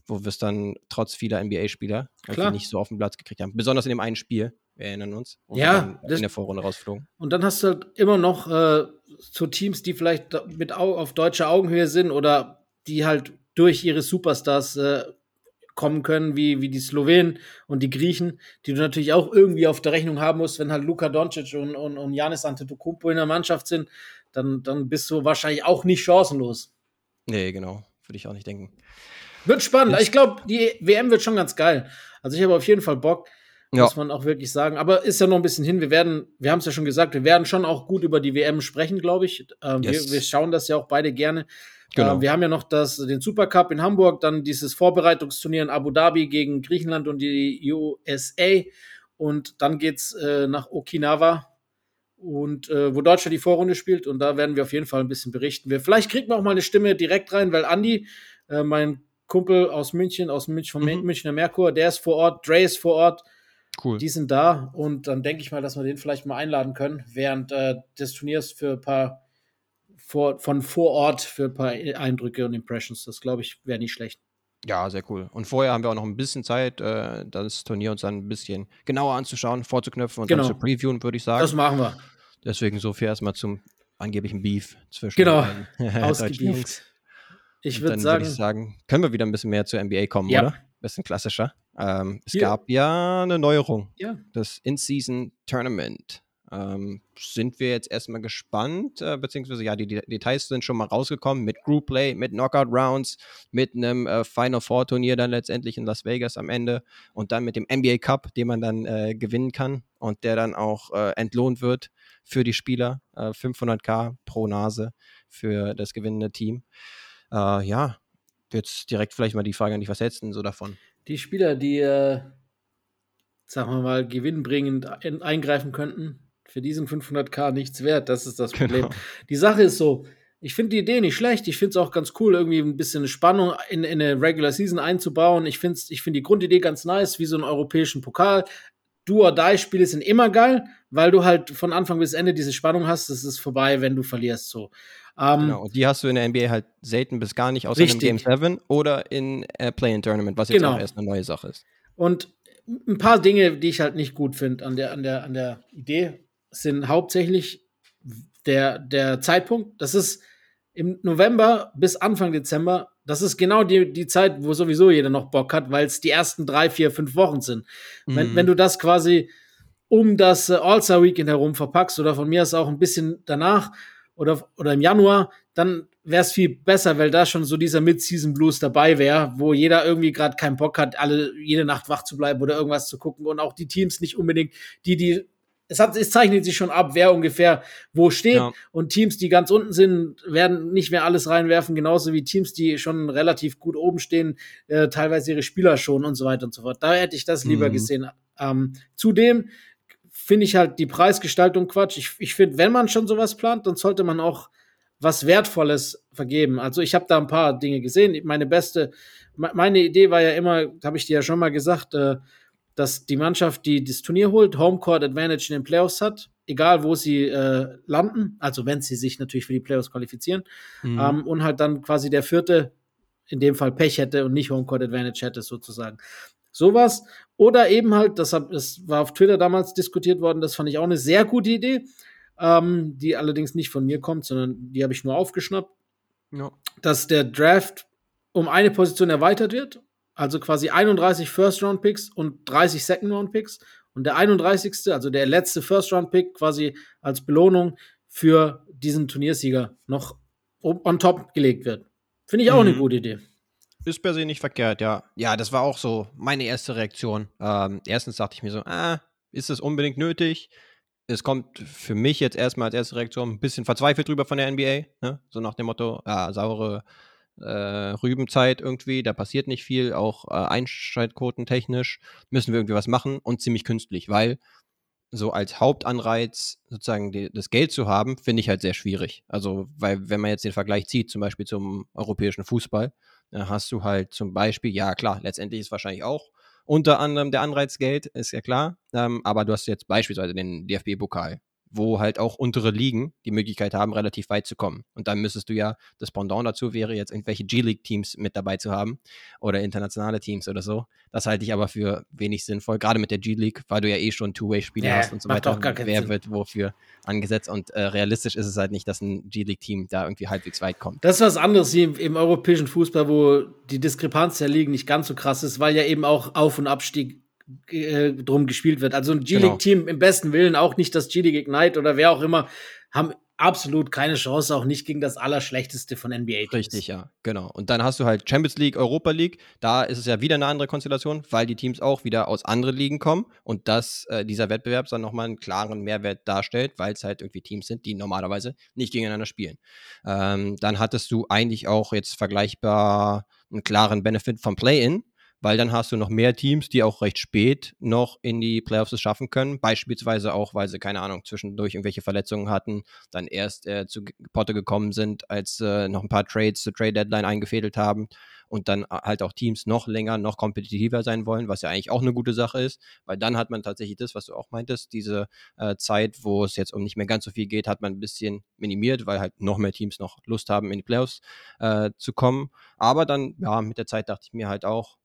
S2: wo wir es dann trotz vieler NBA-Spieler nicht so auf den Platz gekriegt haben. Besonders in dem einen Spiel, wir erinnern uns,
S3: wo ja, wir
S2: in der Vorrunde rausflogen.
S3: Und dann hast du halt immer noch äh, so Teams, die vielleicht mit auf deutscher Augenhöhe sind oder die halt durch ihre Superstars äh, kommen können, wie, wie die Slowenen und die Griechen, die du natürlich auch irgendwie auf der Rechnung haben musst, wenn halt Luka Doncic und, und, und Janis Antetokounmpo in der Mannschaft sind, dann, dann bist du wahrscheinlich auch nicht chancenlos.
S2: Nee, genau. Würde ich auch nicht denken.
S3: Wird spannend. Ich glaube, die WM wird schon ganz geil. Also ich habe auf jeden Fall Bock, ja. muss man auch wirklich sagen. Aber ist ja noch ein bisschen hin. Wir werden, wir haben es ja schon gesagt, wir werden schon auch gut über die WM sprechen, glaube ich. Ähm, yes. wir, wir, schauen das ja auch beide gerne. Genau. Ähm, wir haben ja noch das, den Supercup in Hamburg, dann dieses Vorbereitungsturnier in Abu Dhabi gegen Griechenland und die USA. Und dann geht's äh, nach Okinawa und äh, wo Deutschland die Vorrunde spielt. Und da werden wir auf jeden Fall ein bisschen berichten. Wir, vielleicht kriegt man auch mal eine Stimme direkt rein, weil Andi, äh, mein Kumpel aus München, aus München, vom mhm. Münchner Merkur, der ist vor Ort, Dre ist vor Ort. Cool. Die sind da und dann denke ich mal, dass wir den vielleicht mal einladen können während äh, des Turniers für ein paar vor, von vor Ort für ein paar Eindrücke und Impressions. Das glaube ich wäre nicht schlecht.
S2: Ja, sehr cool. Und vorher haben wir auch noch ein bisschen Zeit, äh, das Turnier uns dann ein bisschen genauer anzuschauen, vorzuknöpfen und genau. dann zu previewen, würde ich sagen.
S3: Das machen wir.
S2: Deswegen so viel erstmal zum angeblichen Beef zwischen
S3: genau. <laughs> deutschen Jungs.
S2: Ich würde sagen, würd ich sagen, können wir wieder ein bisschen mehr zur NBA kommen, ja. oder? Bisschen klassischer. Ähm, es Hier. gab ja eine Neuerung.
S3: Ja.
S2: Das In-Season Tournament. Ähm, sind wir jetzt erstmal gespannt, äh, beziehungsweise ja, die, die, Details sind schon mal rausgekommen mit Group Play, mit Knockout Rounds, mit einem äh, Final Four Turnier dann letztendlich in Las Vegas am Ende und dann mit dem NBA Cup, den man dann äh, gewinnen kann und der dann auch äh, entlohnt wird für die Spieler. 500k äh, pro Nase für das gewinnende Team. Äh, ja, jetzt direkt vielleicht mal die Frage an dich, was hältst du denn so davon?
S3: Die Spieler, die, sagen wir mal, gewinnbringend eingreifen könnten, für diesen 500k nichts wert. Das ist das Problem. Genau. Die Sache ist so, ich finde die Idee nicht schlecht. Ich finde es auch ganz cool, irgendwie ein bisschen Spannung in, in eine Regular Season einzubauen. Ich finde ich find die Grundidee ganz nice, wie so einen europäischen Pokal. Do-or-Die-Spiele sind immer geil, weil du halt von Anfang bis Ende diese Spannung hast. Das ist vorbei, wenn du verlierst. So.
S2: Ähm, genau, und die hast du in der NBA halt selten bis gar nicht, außer richtig. im Game 7 oder in äh, Play-In-Tournament, was jetzt genau. auch erst eine neue Sache ist.
S3: Und ein paar Dinge, die ich halt nicht gut finde an der, an, der, an der Idee, sind hauptsächlich der, der Zeitpunkt. Das ist im November bis Anfang Dezember. Das ist genau die, die Zeit, wo sowieso jeder noch Bock hat, weil es die ersten drei, vier, fünf Wochen sind. Mhm. Wenn, wenn du das quasi um das äh, All-Star-Weekend herum verpackst oder von mir aus auch ein bisschen danach oder, oder im Januar, dann wäre es viel besser, weil da schon so dieser Mid-Season-Blues dabei wäre, wo jeder irgendwie gerade keinen Bock hat, alle jede Nacht wach zu bleiben oder irgendwas zu gucken und auch die Teams nicht unbedingt, die, die es, hat, es zeichnet sich schon ab, wer ungefähr wo steht. Ja. Und Teams, die ganz unten sind, werden nicht mehr alles reinwerfen, genauso wie Teams, die schon relativ gut oben stehen, äh, teilweise ihre Spieler schon und so weiter und so fort. Da hätte ich das lieber mhm. gesehen. Ähm, zudem finde ich halt die Preisgestaltung Quatsch. Ich, ich finde, wenn man schon sowas plant, dann sollte man auch was Wertvolles vergeben. Also ich habe da ein paar Dinge gesehen. Meine beste, meine Idee war ja immer, habe ich dir ja schon mal gesagt, äh, dass die Mannschaft, die das Turnier holt, Homecourt Advantage in den Playoffs hat, egal wo sie äh, landen, also wenn sie sich natürlich für die Playoffs qualifizieren, mhm. ähm, und halt dann quasi der vierte in dem Fall Pech hätte und nicht Homecourt Advantage hätte, sozusagen. Sowas. Oder eben halt, das, hab, das war auf Twitter damals diskutiert worden, das fand ich auch eine sehr gute Idee, ähm, die allerdings nicht von mir kommt, sondern die habe ich nur aufgeschnappt, ja. dass der Draft um eine Position erweitert wird also quasi 31 First-Round-Picks und 30 Second-Round-Picks. Und der 31. also der letzte First-Round-Pick quasi als Belohnung für diesen Turniersieger noch on top gelegt wird. Finde ich auch mhm. eine gute Idee.
S2: Ist per se nicht verkehrt, ja. Ja, das war auch so meine erste Reaktion. Ähm, erstens dachte ich mir so, ah, ist es unbedingt nötig? Es kommt für mich jetzt erstmal als erste Reaktion ein bisschen verzweifelt drüber von der NBA. Ne? So nach dem Motto, ah, saure äh, Rübenzeit irgendwie, da passiert nicht viel, auch äh, Einschaltquoten technisch müssen wir irgendwie was machen und ziemlich künstlich, weil so als Hauptanreiz sozusagen die, das Geld zu haben, finde ich halt sehr schwierig. Also, weil wenn man jetzt den Vergleich zieht, zum Beispiel zum europäischen Fußball, hast du halt zum Beispiel, ja klar, letztendlich ist wahrscheinlich auch unter anderem der Anreiz Geld, ist ja klar, ähm, aber du hast jetzt beispielsweise den DFB-Pokal, wo halt auch untere Ligen die Möglichkeit haben, relativ weit zu kommen. Und dann müsstest du ja, das Pendant dazu wäre jetzt irgendwelche G-League-Teams mit dabei zu haben oder internationale Teams oder so. Das halte ich aber für wenig sinnvoll, gerade mit der G-League, weil du ja eh schon Two-Way-Spiele
S3: Ja,
S2: hast und so weiter.
S3: doch gar keinen
S2: Wer
S3: Sinn.
S2: wird wofür angesetzt und äh, realistisch ist es halt nicht, dass ein G-League-Team da irgendwie halbwegs weit kommt.
S3: Das ist was anderes hier im, im europäischen Fußball, wo die Diskrepanz der Ligen nicht ganz so krass ist, weil ja eben auch Auf- und Abstieg äh, drum gespielt wird. Also ein
S2: Genau.
S3: G-League-Team im besten Willen, auch nicht das G-League Ignite oder wer auch immer, haben absolut keine Chance, auch nicht gegen das Allerschlechteste von NBA-Teams.
S2: Richtig, ja, genau. Und dann hast du halt Champions League, Europa League. Da ist es ja wieder eine andere Konstellation, weil die Teams auch wieder aus anderen Ligen kommen und dass äh, dieser Wettbewerb dann nochmal einen klaren Mehrwert darstellt, weil es halt irgendwie Teams sind, die normalerweise nicht gegeneinander spielen. Ähm, dann hattest du eigentlich auch jetzt vergleichbar einen klaren Benefit vom Play-In, weil dann hast du noch mehr Teams, die auch recht spät noch in die Playoffs es schaffen können. Beispielsweise auch, weil sie, keine Ahnung, zwischendurch irgendwelche Verletzungen hatten, dann erst äh, zu Potte gekommen sind, als äh, noch ein paar Trades zur Trade Deadline eingefädelt haben und dann äh, halt auch Teams noch länger, noch kompetitiver sein wollen, was ja eigentlich auch eine gute Sache ist, weil dann hat man tatsächlich das, was du auch meintest, diese äh, Zeit, wo es jetzt um nicht mehr ganz so viel geht, hat man ein bisschen minimiert, weil halt noch mehr Teams noch Lust haben, in die Playoffs äh, zu kommen. Aber dann, ja, mit der Zeit dachte ich mir halt auch,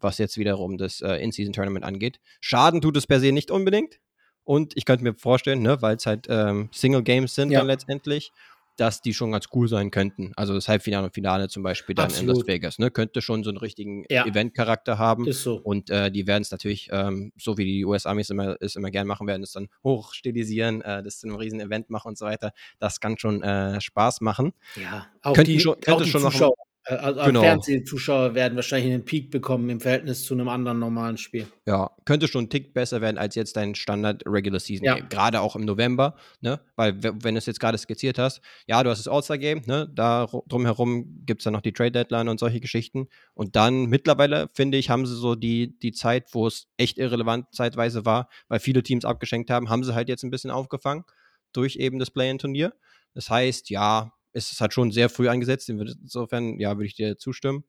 S2: was jetzt wiederum das äh, In-Season-Tournament angeht. Schaden tut es per se nicht unbedingt. Und ich könnte mir vorstellen, ne, weil es halt ähm, Single-Games sind
S3: Ja.
S2: dann letztendlich, dass die schon ganz cool sein könnten. Also das Halbfinale und Finale zum Beispiel dann in
S3: Absolut.
S2: Las Vegas, ne, könnte schon so einen richtigen
S3: Ja.
S2: Event-Charakter haben.
S3: Ist so.
S2: Und äh, die werden es natürlich, ähm, so wie die US-Amis immer, es immer gern machen werden, es dann hochstilisieren, äh, das zu einem riesen Event machen und so weiter. Das kann schon äh, Spaß machen.
S3: Ja, auch
S2: Könnten
S3: die,
S2: schon-
S3: auch
S2: könnte
S3: die
S2: schon machen.
S3: Zuschauer, äh, also
S2: Genau.
S3: Fernsehzuschauer werden wahrscheinlich einen Peak bekommen im Verhältnis zu einem anderen normalen Spiel.
S2: Ja, könnte schon einen Tick besser werden als jetzt dein Standard Regular Season
S3: Ja.
S2: Game. Gerade auch im November, ne? Weil, wenn du es jetzt gerade skizziert hast, ja, du hast das All-Star Game, ne? Da ru- drumherum gibt es dann noch die Trade Deadline und solche Geschichten. Und dann mittlerweile, finde ich, haben sie so die, die Zeit, wo es echt irrelevant zeitweise war, weil viele Teams abgeschenkt haben, haben sie halt jetzt ein bisschen aufgefangen durch eben das Play-In-Turnier. Das heißt, ja, es halt schon sehr früh angesetzt. Insofern, ja, würde ich dir zustimmen.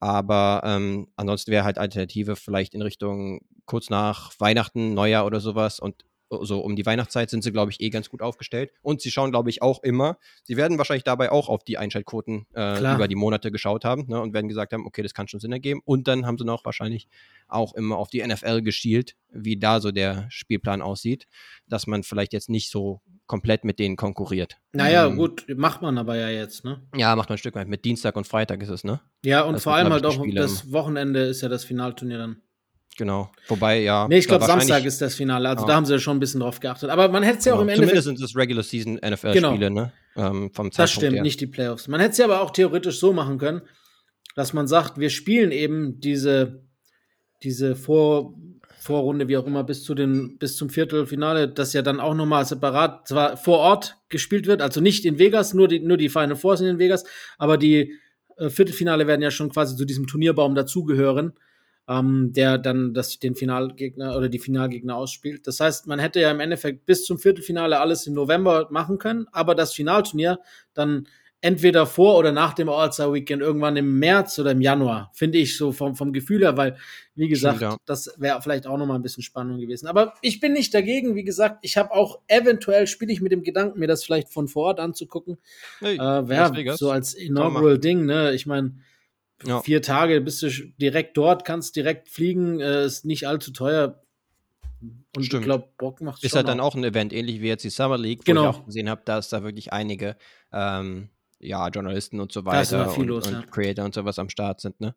S2: Aber ähm, ansonsten wäre halt Alternative vielleicht in Richtung kurz nach Weihnachten, Neujahr oder sowas. Und so um die Weihnachtszeit sind sie, glaube ich, eh ganz gut aufgestellt. Und sie schauen, glaube ich, auch immer, sie werden wahrscheinlich dabei auch auf die Einschaltquoten äh, über die Monate geschaut haben ne, und werden gesagt haben, okay, das kann schon Sinn ergeben. Und dann haben sie noch wahrscheinlich auch immer auf die NFL geschielt, wie da so der Spielplan aussieht, dass man vielleicht jetzt nicht so komplett mit denen konkurriert.
S3: Naja,
S2: Ähm,
S3: gut, macht man aber ja jetzt, ne?
S2: Ja, macht man ein Stück weit. Mit Dienstag und Freitag ist es, ne?
S3: Ja, und
S2: Das
S3: vor allem halt auch
S2: Spiele
S3: das Wochenende ist ja das Finalturnier dann.
S2: Genau. Wobei, ja.
S3: Nee, ich glaube, Samstag ist das Finale. Also
S2: Ja.
S3: da haben sie ja schon ein bisschen drauf geachtet. Aber man hätte es ja auch
S2: genau.
S3: im
S2: Zumindest
S3: Endeffekt.
S2: sind es Regular Season NFL-Spiele,
S3: Genau.
S2: ne? Ähm, vom
S3: Das
S2: Zeitpunkt
S3: stimmt,
S2: her.
S3: nicht die Playoffs. Man hätte es ja aber auch theoretisch so machen können, dass man sagt, wir spielen eben diese, diese Vor, Vorrunde, wie auch immer, bis, zu den, bis zum Viertelfinale, das ja dann auch nochmal separat, zwar vor Ort gespielt wird, also nicht in Vegas, nur die, nur die Final Four sind in Vegas, aber die äh, Viertelfinale werden ja schon quasi zu diesem Turnierbaum dazugehören, ähm, der dann das, den Finalgegner oder die Finalgegner ausspielt. Das heißt, man hätte ja im Endeffekt bis zum Viertelfinale alles im November machen können, aber das Finalturnier dann entweder vor oder nach dem All-Star Weekend irgendwann im März oder im Januar, finde ich so vom, vom Gefühl her, weil, wie gesagt,
S2: ja.
S3: das wäre vielleicht auch nochmal ein bisschen Spannung gewesen. Aber ich bin nicht dagegen, wie gesagt, ich habe auch eventuell, spiele ich mit dem Gedanken, mir das vielleicht von vor Ort anzugucken.
S2: Hey,
S3: Äh,
S2: Vegas.
S3: so als inaugural Ding, ne? Ich meine,
S2: Ja.
S3: vier Tage bist du direkt dort, kannst direkt fliegen, äh, ist nicht allzu teuer. Und
S2: Stimmt.
S3: ich glaube, Bock macht
S2: Ist halt dann auch ein Event, ähnlich wie jetzt die Summer League, wo
S3: Genau.
S2: ich auch gesehen habe, dass da wirklich einige ähm, ja, Journalisten und so weiter und,
S3: los,
S2: und
S3: ja.
S2: Creator und sowas am Start sind. Ne?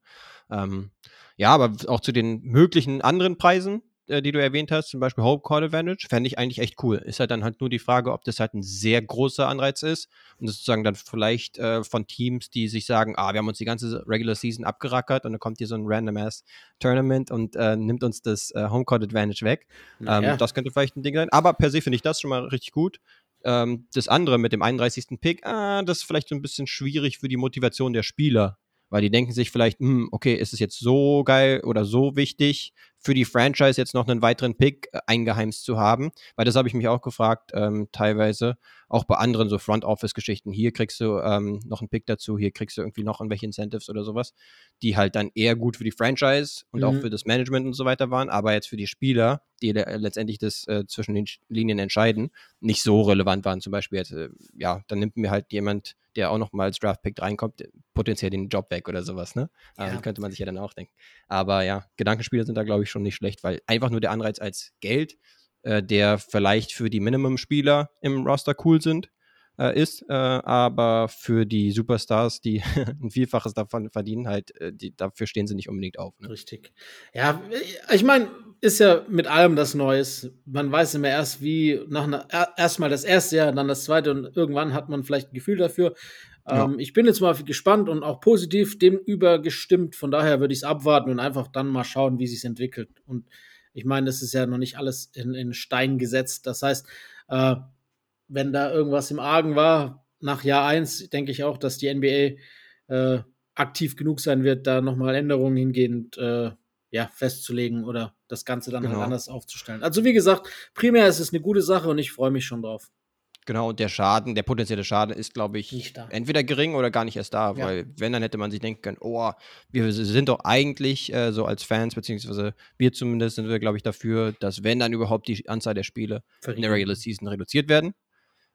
S2: Ähm, ja, aber auch zu den möglichen anderen Preisen, äh, die du erwähnt hast, zum Beispiel Home Court Advantage, fände ich eigentlich echt cool. Ist halt dann halt nur die Frage, ob das halt ein sehr großer Anreiz ist und das sozusagen dann vielleicht äh, von Teams, die sich sagen, ah, wir haben uns die ganze Regular Season abgerackert und dann kommt hier so ein random ass Tournament und äh, nimmt uns das äh, Home Court Advantage weg.
S3: Naja.
S2: Ähm, das könnte vielleicht ein Ding sein. Aber per se finde ich das schon mal richtig gut. Ähm, das andere mit dem 31. Pick, ah, das ist vielleicht so ein bisschen schwierig für die Motivation der Spieler. Weil die denken sich vielleicht, hm, okay, ist es jetzt so geil oder so wichtig für die Franchise jetzt noch einen weiteren Pick äh, eingeheimst zu haben, weil das habe ich mich auch gefragt, ähm, teilweise, auch bei anderen so Front Office-Geschichten. Hier kriegst du ähm, noch einen Pick dazu, hier kriegst du irgendwie noch irgendwelche Incentives oder sowas, die halt dann eher gut für die Franchise und mhm. auch für das Management und so weiter waren, aber jetzt für die Spieler, die le letztendlich das äh, zwischen den Linien entscheiden, nicht so relevant waren. Zum Beispiel jetzt, äh, ja, dann nimmt mir halt jemand, der auch noch mal als Draft-Pick reinkommt, potenziell den Job weg oder sowas, ne? Ja. Ähm, könnte man sich ja dann auch denken. Aber ja, Gedankenspiele sind da, glaube ich, schon nicht schlecht, weil einfach nur der Anreiz als Geld äh, der vielleicht für die Minimum-Spieler im Roster cool sind, äh, ist, äh, aber für die Superstars, die <laughs> ein Vielfaches davon verdienen, halt, äh, die, dafür stehen sie nicht unbedingt auf. Ne?
S3: Richtig. Ja, ich meine, ist ja mit allem das Neues. Man weiß immer erst, wie nach einer, erstmal das erste Jahr, dann das zweite und irgendwann hat man vielleicht ein Gefühl dafür. Ja. Ähm, ich bin jetzt mal gespannt und auch positiv dem übergestimmt. Von daher würde ich es abwarten und einfach dann mal schauen, wie sich entwickelt. Und ich meine, das ist ja noch nicht alles in, in Stein gesetzt. Das heißt, äh, wenn da irgendwas im Argen war, nach Jahr 1, denke ich auch, dass die NBA äh, aktiv genug sein wird, da nochmal Änderungen hingehend äh, ja, festzulegen oder das Ganze dann halt genau. halt anders aufzustellen. Also wie gesagt, primär ist es eine gute Sache und ich freue mich schon drauf.
S2: Genau, und der Schaden, der potenzielle Schaden ist, glaube ich, entweder gering oder gar nicht erst da, ja. weil wenn, dann hätte man sich denken können, oh, wir sind doch eigentlich äh, so als Fans, beziehungsweise wir zumindest sind wir, glaube ich, dafür, dass wenn dann überhaupt die Anzahl der Spiele Verriegen. in der Regular Season reduziert werden.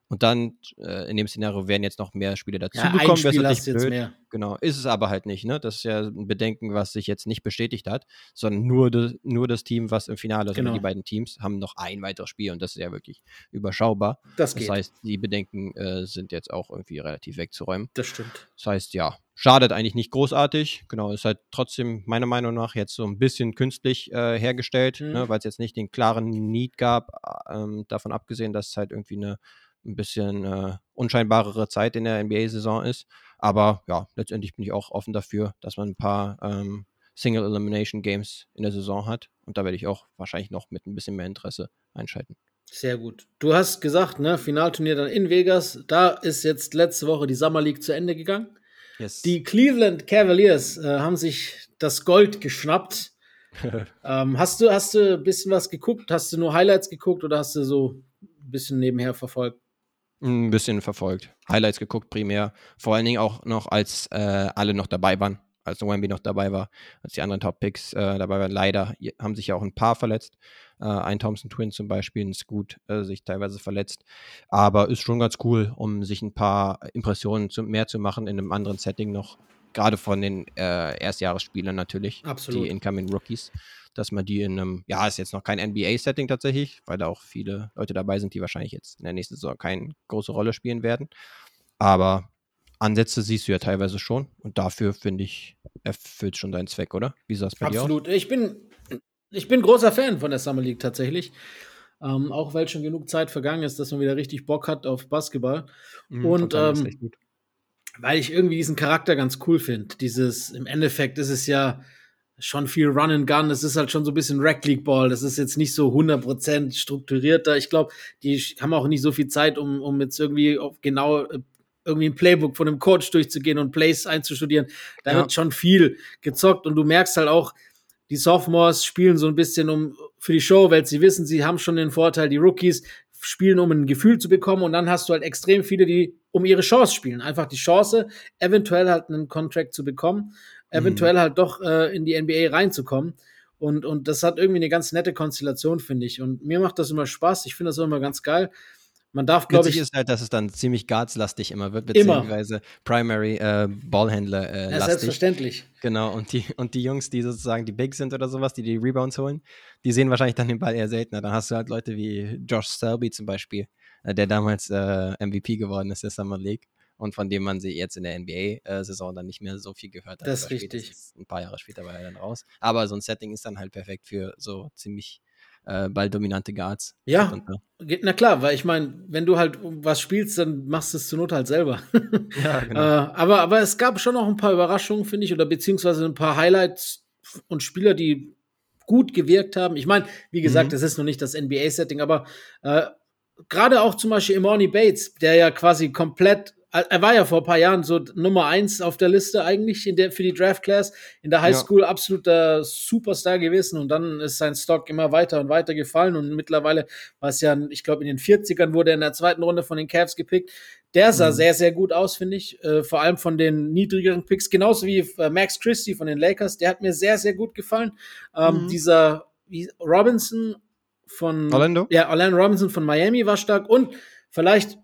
S2: Und dann, äh, in dem Szenario, werden jetzt noch mehr Spiele dazugekommen. Ja, ein Spiel
S3: hast jetzt mehr.
S2: Genau, ist es aber halt nicht. Ne? Das ist ja ein Bedenken, was sich jetzt nicht bestätigt hat, sondern nur, de, nur das Team, was im Finale ist. Genau. Die beiden Teams haben noch ein weiteres Spiel und das ist ja wirklich überschaubar.
S3: Das, geht.
S2: das heißt, die Bedenken äh, sind jetzt auch irgendwie relativ wegzuräumen.
S3: Das stimmt.
S2: Das heißt, ja, schadet eigentlich nicht großartig. Genau, ist halt trotzdem meiner Meinung nach jetzt so ein bisschen künstlich äh, hergestellt, ne? mhm. ne? weil es jetzt nicht den klaren Need gab, äh, davon abgesehen, dass es halt irgendwie eine ein bisschen äh, unscheinbarere Zeit in der NBA-Saison ist. Aber ja, letztendlich bin ich auch offen dafür, dass man ein paar ähm, Single Elimination Games in der Saison hat. Und da werde ich auch wahrscheinlich noch mit ein bisschen mehr Interesse einschalten.
S3: Sehr gut. Du hast gesagt, ne, Finalturnier dann in Vegas. Da ist jetzt letzte Woche die Summer League zu Ende gegangen. Yes. Die Cleveland Cavaliers äh, haben sich das Gold geschnappt. <laughs> ähm, hast du hast du ein bisschen was geguckt? Hast du nur Highlights geguckt oder hast du so ein bisschen nebenher verfolgt?
S2: Ein bisschen verfolgt. Highlights geguckt primär. Vor allen Dingen auch noch, als äh, alle noch dabei waren. Als Wemby noch dabei war, als die anderen Top-Picks äh, dabei waren. Leider haben sich ja auch ein paar verletzt. Äh, ein Thompson Twin zum Beispiel, ein Scoot äh, sich teilweise verletzt. Aber ist schon ganz cool, um sich ein paar Impressionen zu, mehr zu machen in einem anderen Setting noch. Gerade von den äh, Erstjahresspielern natürlich.
S3: Absolut.
S2: Die Incoming Rookies dass man die in einem, ja, ist jetzt noch kein NBA-Setting tatsächlich, weil da auch viele Leute dabei sind, die wahrscheinlich jetzt in der nächsten Saison keine große Rolle spielen werden. Aber Ansätze siehst du ja teilweise schon und dafür finde ich, erfüllt schon deinen Zweck, oder? Wie sah es bei
S3: Absolut. dir aus? Ich bin, ich bin großer Fan von der Summer League tatsächlich. Ähm, auch weil schon genug Zeit vergangen ist, dass man wieder richtig Bock hat auf Basketball. Mhm, und ähm, weil ich irgendwie diesen Charakter ganz cool finde. Dieses, im Endeffekt ist es ja schon viel Run and Gun. Es ist halt schon so ein bisschen Rack League Ball. Das ist jetzt nicht so 100% strukturierter. Ich glaube, die haben auch nicht so viel Zeit, um, um jetzt irgendwie genau äh, irgendwie ein Playbook von einem Coach durchzugehen und Plays einzustudieren. Da ja. wird schon viel gezockt und du merkst halt auch, die Sophomores spielen so ein bisschen um für die Show, weil sie wissen, sie haben schon den Vorteil, die Rookies spielen, um ein Gefühl zu bekommen und dann hast du halt extrem viele, die um ihre Chance spielen. Einfach die Chance, eventuell halt einen Contract zu bekommen eventuell mhm. halt doch äh, in die NBA reinzukommen. Und, und das hat irgendwie eine ganz nette Konstellation, finde ich. Und mir macht das immer Spaß. Ich finde das immer ganz geil. Man darf, glaube ich.
S2: ist halt, dass es dann ziemlich guardslastig immer wird, beziehungsweise immer. Primary äh, Ballhändler äh,
S3: ja, selbstverständlich.
S2: Genau, und die, und die Jungs, die sozusagen die Big sind oder sowas, die die Rebounds holen, die sehen wahrscheinlich dann den Ball eher seltener. Dann hast du halt Leute wie Josh Selby zum Beispiel, äh, der damals äh, MVP geworden ist der Summer League und von dem man sie jetzt in der NBA-Saison dann nicht mehr so viel gehört hat.
S3: Das ist richtig.
S2: Ein paar Jahre später war er dann raus. Aber so ein Setting ist dann halt perfekt für so ziemlich äh, balldominante Guards.
S3: Ja, na klar, weil ich meine, wenn du halt was spielst, dann machst du es zur Not halt selber. <laughs> ja, <laughs> genau. äh, aber, aber es gab schon noch ein paar Überraschungen, finde ich, oder beziehungsweise ein paar Highlights und Spieler, die gut gewirkt haben. Ich meine, wie gesagt, mhm. das ist noch nicht das NBA-Setting, aber äh, gerade auch zum Beispiel Imorni Bates, der ja quasi komplett er war ja vor ein paar Jahren so Nummer eins auf der Liste eigentlich in der, für die Draft Class. In der High School ja. absoluter Superstar gewesen und dann ist sein Stock immer weiter und weiter gefallen und mittlerweile war es ja, ich glaube, in den 40ern wurde er in der zweiten Runde von den Cavs gepickt. Der sah mhm. sehr, sehr gut aus, finde ich. Äh, vor allem von den niedrigeren Picks, genauso wie äh, Max Christie von den Lakers. Der hat mir sehr, sehr gut gefallen. Ähm, mhm. Dieser wie, Robinson von
S2: Orlando?
S3: Ja, Orlando Robinson von Miami war stark und vielleicht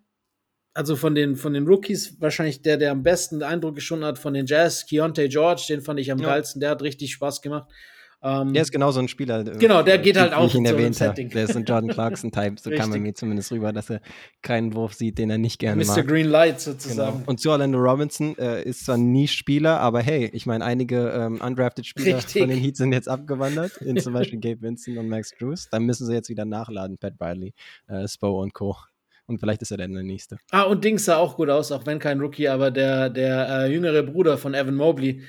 S3: also von den, von den Rookies wahrscheinlich der, der am besten Eindruck geschonen hat von den Jazz, Keontae George, den fand ich am ja. geilsten, der hat richtig Spaß gemacht.
S2: Ähm, der ist genau so ein Spieler.
S3: Äh, genau, der geht halt auch
S2: ich ihn erwähnt habe. Der ist ein Jordan Clarkson-Type, so kam er mir zumindest rüber, dass er keinen Wurf sieht, den er nicht gerne Mr. mag.
S3: Mr. Green Light sozusagen.
S2: Genau. Und zu Orlando Robinson äh, ist zwar nie Spieler, aber hey, ich meine, einige ähm, undrafted Spieler Richtig. von den Heats sind jetzt abgewandert, in zum Beispiel Gabe Vincent und Max Drews. Dann müssen sie jetzt wieder nachladen, Pat Bradley, äh, Spo und Co. Und vielleicht ist er dann der Nächste.
S3: Ah, und Dings sah auch gut aus, auch wenn kein Rookie, aber der, der äh, jüngere Bruder von Evan Mobley,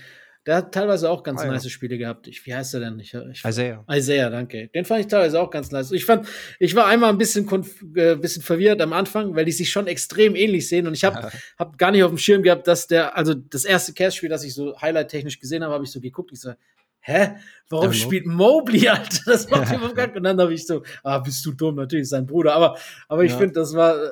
S3: der hat teilweise auch ganz ah, nice ja. Spiele gehabt. Ich, wie heißt er denn? Ich, ich,
S2: Isaiah.
S3: Isaiah, danke. Den fand ich teilweise auch ganz nice. Ich fand, ich war einmal ein bisschen, äh, bisschen verwirrt am Anfang, weil die sich schon extrem ähnlich sehen. Und ich habe ja. hab gar nicht auf dem Schirm gehabt, dass der, also das erste Cast-Spiel, das ich so highlight-technisch gesehen habe, habe ich so geguckt. Ich so, hä? Warum ja, spielt Mobley, <laughs> Alter? Das macht überhaupt gar Und dann habe ich so, ah, bist du dumm, natürlich sein Bruder. Aber, aber ich ja. finde, das war äh,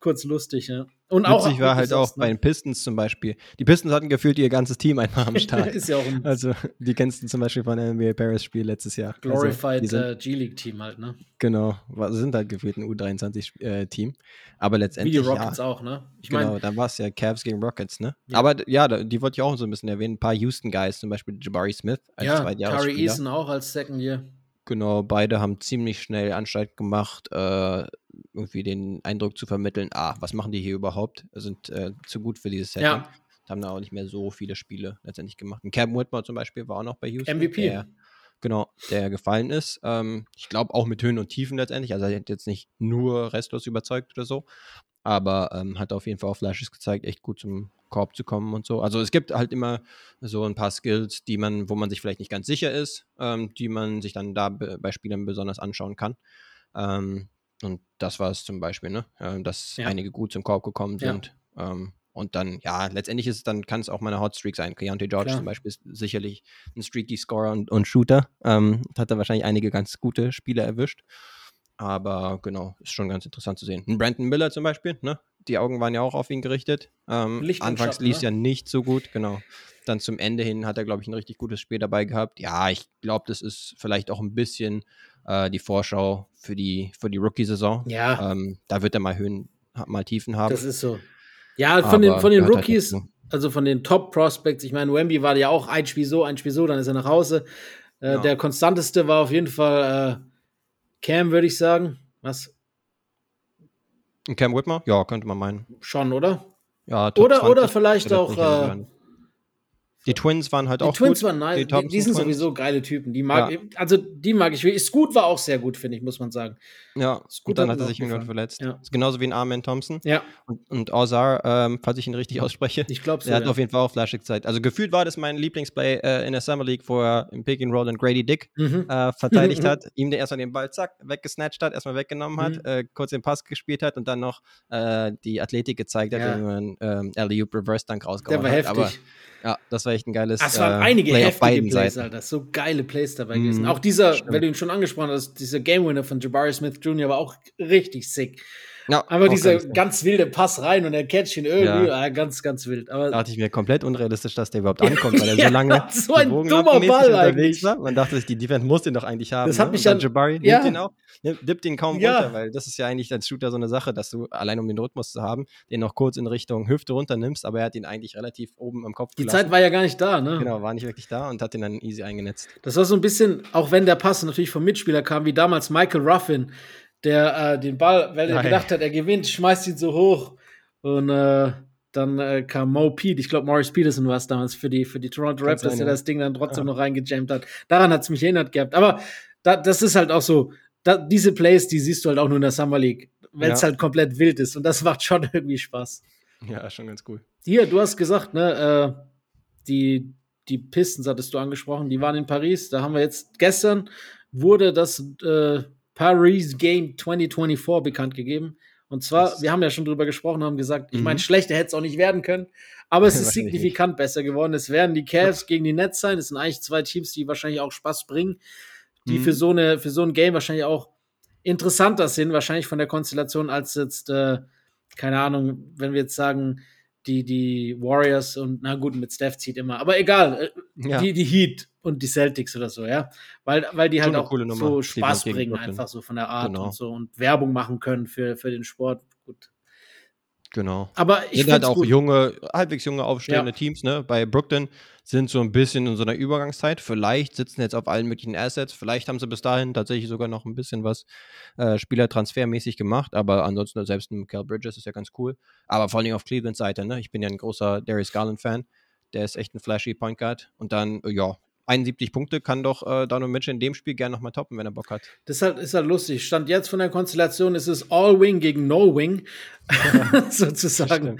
S3: kurz lustig, ja.
S2: Und auch Witzig war halt auch ne? bei den Pistons zum Beispiel. Die Pistons hatten gefühlt ihr ganzes Team einfach am <laughs> Start. ist ja auch ein also, die kennst du zum Beispiel von der NBA Paris Spiel letztes Jahr.
S3: Also, Glorified also, uh, G-League-Team halt, ne?
S2: Genau, sind halt gefühlt ein U23-Team. Äh, Aber letztendlich.
S3: Wie die Rockets ja, auch, ne?
S2: Ich genau, mein, dann war es ja Cavs gegen Rockets, ne? Ja. Aber ja, die wollte ich auch so ein bisschen erwähnen. Ein paar Houston-Guys, zum Beispiel Jabari Smith
S3: als ja, Curry Eason auch als Second Year.
S2: Genau, beide haben ziemlich schnell Anstalt gemacht, äh, irgendwie den Eindruck zu vermitteln, ah, was machen die hier überhaupt? Sind äh, zu gut für dieses Setting. Ja. Haben da auch nicht mehr so viele Spiele letztendlich gemacht. Und Cam Whitmore zum Beispiel war auch noch bei Houston.
S3: MVP.
S2: Der, genau, der gefallen ist. Ähm, ich glaube auch mit Höhen und Tiefen letztendlich. Also er hat jetzt nicht nur restlos überzeugt oder so, aber ähm, hat auf jeden Fall auch Flashes gezeigt, echt gut zum Korb zu kommen und so. Also es gibt halt immer so ein paar Skills, die man, wo man sich vielleicht nicht ganz sicher ist, ähm, die man sich dann da bei Spielern besonders anschauen kann. Ähm, und das war es zum Beispiel, ne? Äh, dass ja. einige gut zum Korb gekommen sind. Ja. Ähm, und dann, ja, letztendlich ist es dann, kann es auch mal eine Hotstreak sein. Keontae George Klar. zum Beispiel ist sicherlich ein streaky Scorer und, und Shooter. Ähm, hat da wahrscheinlich einige ganz gute Spiele erwischt. Aber genau, ist schon ganz interessant zu sehen. Ein Brandon Miller zum Beispiel, ne? Die Augen waren ja auch auf ihn gerichtet. Ähm, anfangs lief es ne? ja nicht so gut, genau. Dann zum Ende hin hat er, glaube ich, ein richtig gutes Spiel dabei gehabt. Ja, ich glaube, das ist vielleicht auch ein bisschen äh, die Vorschau für die, für die Rookie-Saison.
S3: Ja.
S2: Ähm, da wird er mal Höhen, mal Tiefen haben.
S3: Das ist so. Ja, von den, von den halt Rookies, halt also von den Top-Prospects, ich meine, Wemby war ja auch ein Spiel so, ein Spiel so, dann ist er nach Hause. Äh, ja. Der konstanteste war auf jeden Fall äh, Cam, würde ich sagen. Was?
S2: Cam Whitmer? Ja, könnte man meinen.
S3: Schon, oder?
S2: Ja,
S3: oder, oder vielleicht auch äh,
S2: die Twins waren halt
S3: die
S2: auch
S3: Twins gut. waren nice. Die, die, die sind Twins. sowieso geile Typen. Die mag, ja. Also die mag ich. Scoot war auch sehr gut, finde ich, muss man sagen.
S2: Ja, Scoot und dann hat er sich irgendwann verletzt. Ja. genauso wie ein Armin Thompson.
S3: Ja.
S2: Und, und Ozar, ähm, falls ich ihn richtig ausspreche.
S3: Ich glaube so.
S2: Der hat ja. auf jeden Fall auch flashig Zeit. Also gefühlt war das mein Lieblingsplay äh, in der Summer League, wo er im Pick and Roll und Grady Dick mhm. äh, verteidigt <laughs> hat, ihm erstmal den Ball zack, weggesnatcht hat, erstmal weggenommen hat, mhm. äh, kurz den Pass gespielt hat und dann noch äh, die Athletik gezeigt hat, ja. wenn man ähm, Alley-Oop Reverse Dunk rausgehauen
S3: Der war heftig.
S2: Aber, ja, das war echt ein geiles.
S3: Es waren äh, einige Play heftige Plays, Seiten. Alter. So geile Plays dabei mm, gewesen. Auch dieser, stimmt. wenn du ihn schon angesprochen hast, dieser Game Winner von Jabari Smith Jr. war auch richtig sick. Ja, Aber dieser ganz, wilde Pass rein und er catcht ihn irgendwie, ja. ah, ganz, ganz wild. Aber
S2: da dachte ich mir komplett unrealistisch, dass der überhaupt <laughs> ankommt, weil er so lange <laughs>
S3: so ein dummer Ball eigentlich.
S2: War. Man dachte sich, die Defense muss den doch eigentlich haben.
S3: Das hat ne? mich dann,
S2: Jabari ja. nimmt ihn auch, dippt ihn kaum runter, weil das ist ja eigentlich als Shooter so eine Sache, dass du allein um den Rhythmus zu haben, den noch kurz in Richtung Hüfte runternimmst, aber er hat ihn eigentlich relativ oben am Kopf
S3: Die gelassen. Zeit war ja gar nicht da, ne?
S2: Genau, war nicht wirklich da und hat ihn dann easy eingenetzt.
S3: Das war so ein bisschen, auch wenn der Pass natürlich vom Mitspieler kam, wie damals Michael Ruffin, der äh, den Ball, weil er Nein. gedacht hat, er gewinnt, schmeißt ihn so hoch und äh, dann äh, kam Mo Pete, ich glaube Morris Peterson war es damals für die, für die Toronto Raptors, der das Ding dann trotzdem ja. noch reingejammt hat. Daran hat es mich erinnert gehabt. Aber da, das ist halt auch so, da, diese Plays, die siehst du halt auch nur in der Summer League, wenn es ja. halt komplett wild ist. Und das macht schon <laughs> irgendwie Spaß.
S2: Ja, schon ganz cool.
S3: Hier, du hast gesagt, ne, äh, die, die Pistons hattest du angesprochen, die waren in Paris. Da haben wir jetzt gestern wurde das äh, Paris Game 2024 bekannt gegeben. Und zwar,
S2: Das-
S3: wir haben ja schon drüber gesprochen, haben gesagt, ich
S2: Mhm.
S3: meine, schlechter hätte es auch nicht werden können, aber es <laughs> ist signifikant besser geworden. Es werden die Cavs gegen die Nets sein. Das sind eigentlich zwei Teams, die wahrscheinlich auch Spaß bringen, die
S2: Mhm.
S3: für so eine, für so ein Game wahrscheinlich auch interessanter sind, wahrscheinlich von der Konstellation als jetzt, äh, keine Ahnung, wenn wir jetzt sagen, die, die Warriors und na gut, mit Steph zieht immer, aber egal, äh,
S2: Ja.
S3: die, die Heat und die Celtics oder so, ja. Weil, weil die halt auch so Spaß bringen, einfach so von der Art
S2: Genau.
S3: und so und Werbung machen können für, für den Sport. Gut.
S2: Genau.
S3: Aber ich
S2: sind halt auch
S3: gut.
S2: junge, halbwegs junge, aufstrebende
S3: Ja.
S2: Teams, ne? Bei Brooklyn sind so ein bisschen in so einer Übergangszeit. Vielleicht sitzen jetzt auf allen möglichen Assets. Vielleicht haben sie bis dahin tatsächlich sogar noch ein bisschen was äh, Spielertransfermäßig gemacht. Aber ansonsten, selbst ein Cal Bridges ist ja ganz cool. Aber vor allem auf Clevelands Seite, ne? Ich bin ja ein großer Darius Garland-Fan. Der ist echt ein flashy Point Guard. Und dann, ja, 71 Punkte kann doch äh, Donovan Mitchell in dem Spiel gerne nochmal toppen, wenn er Bock hat.
S3: Das ist halt, ist halt lustig. Stand jetzt von der Konstellation ist es All-Wing gegen No-Wing, <laughs> <laughs> sozusagen.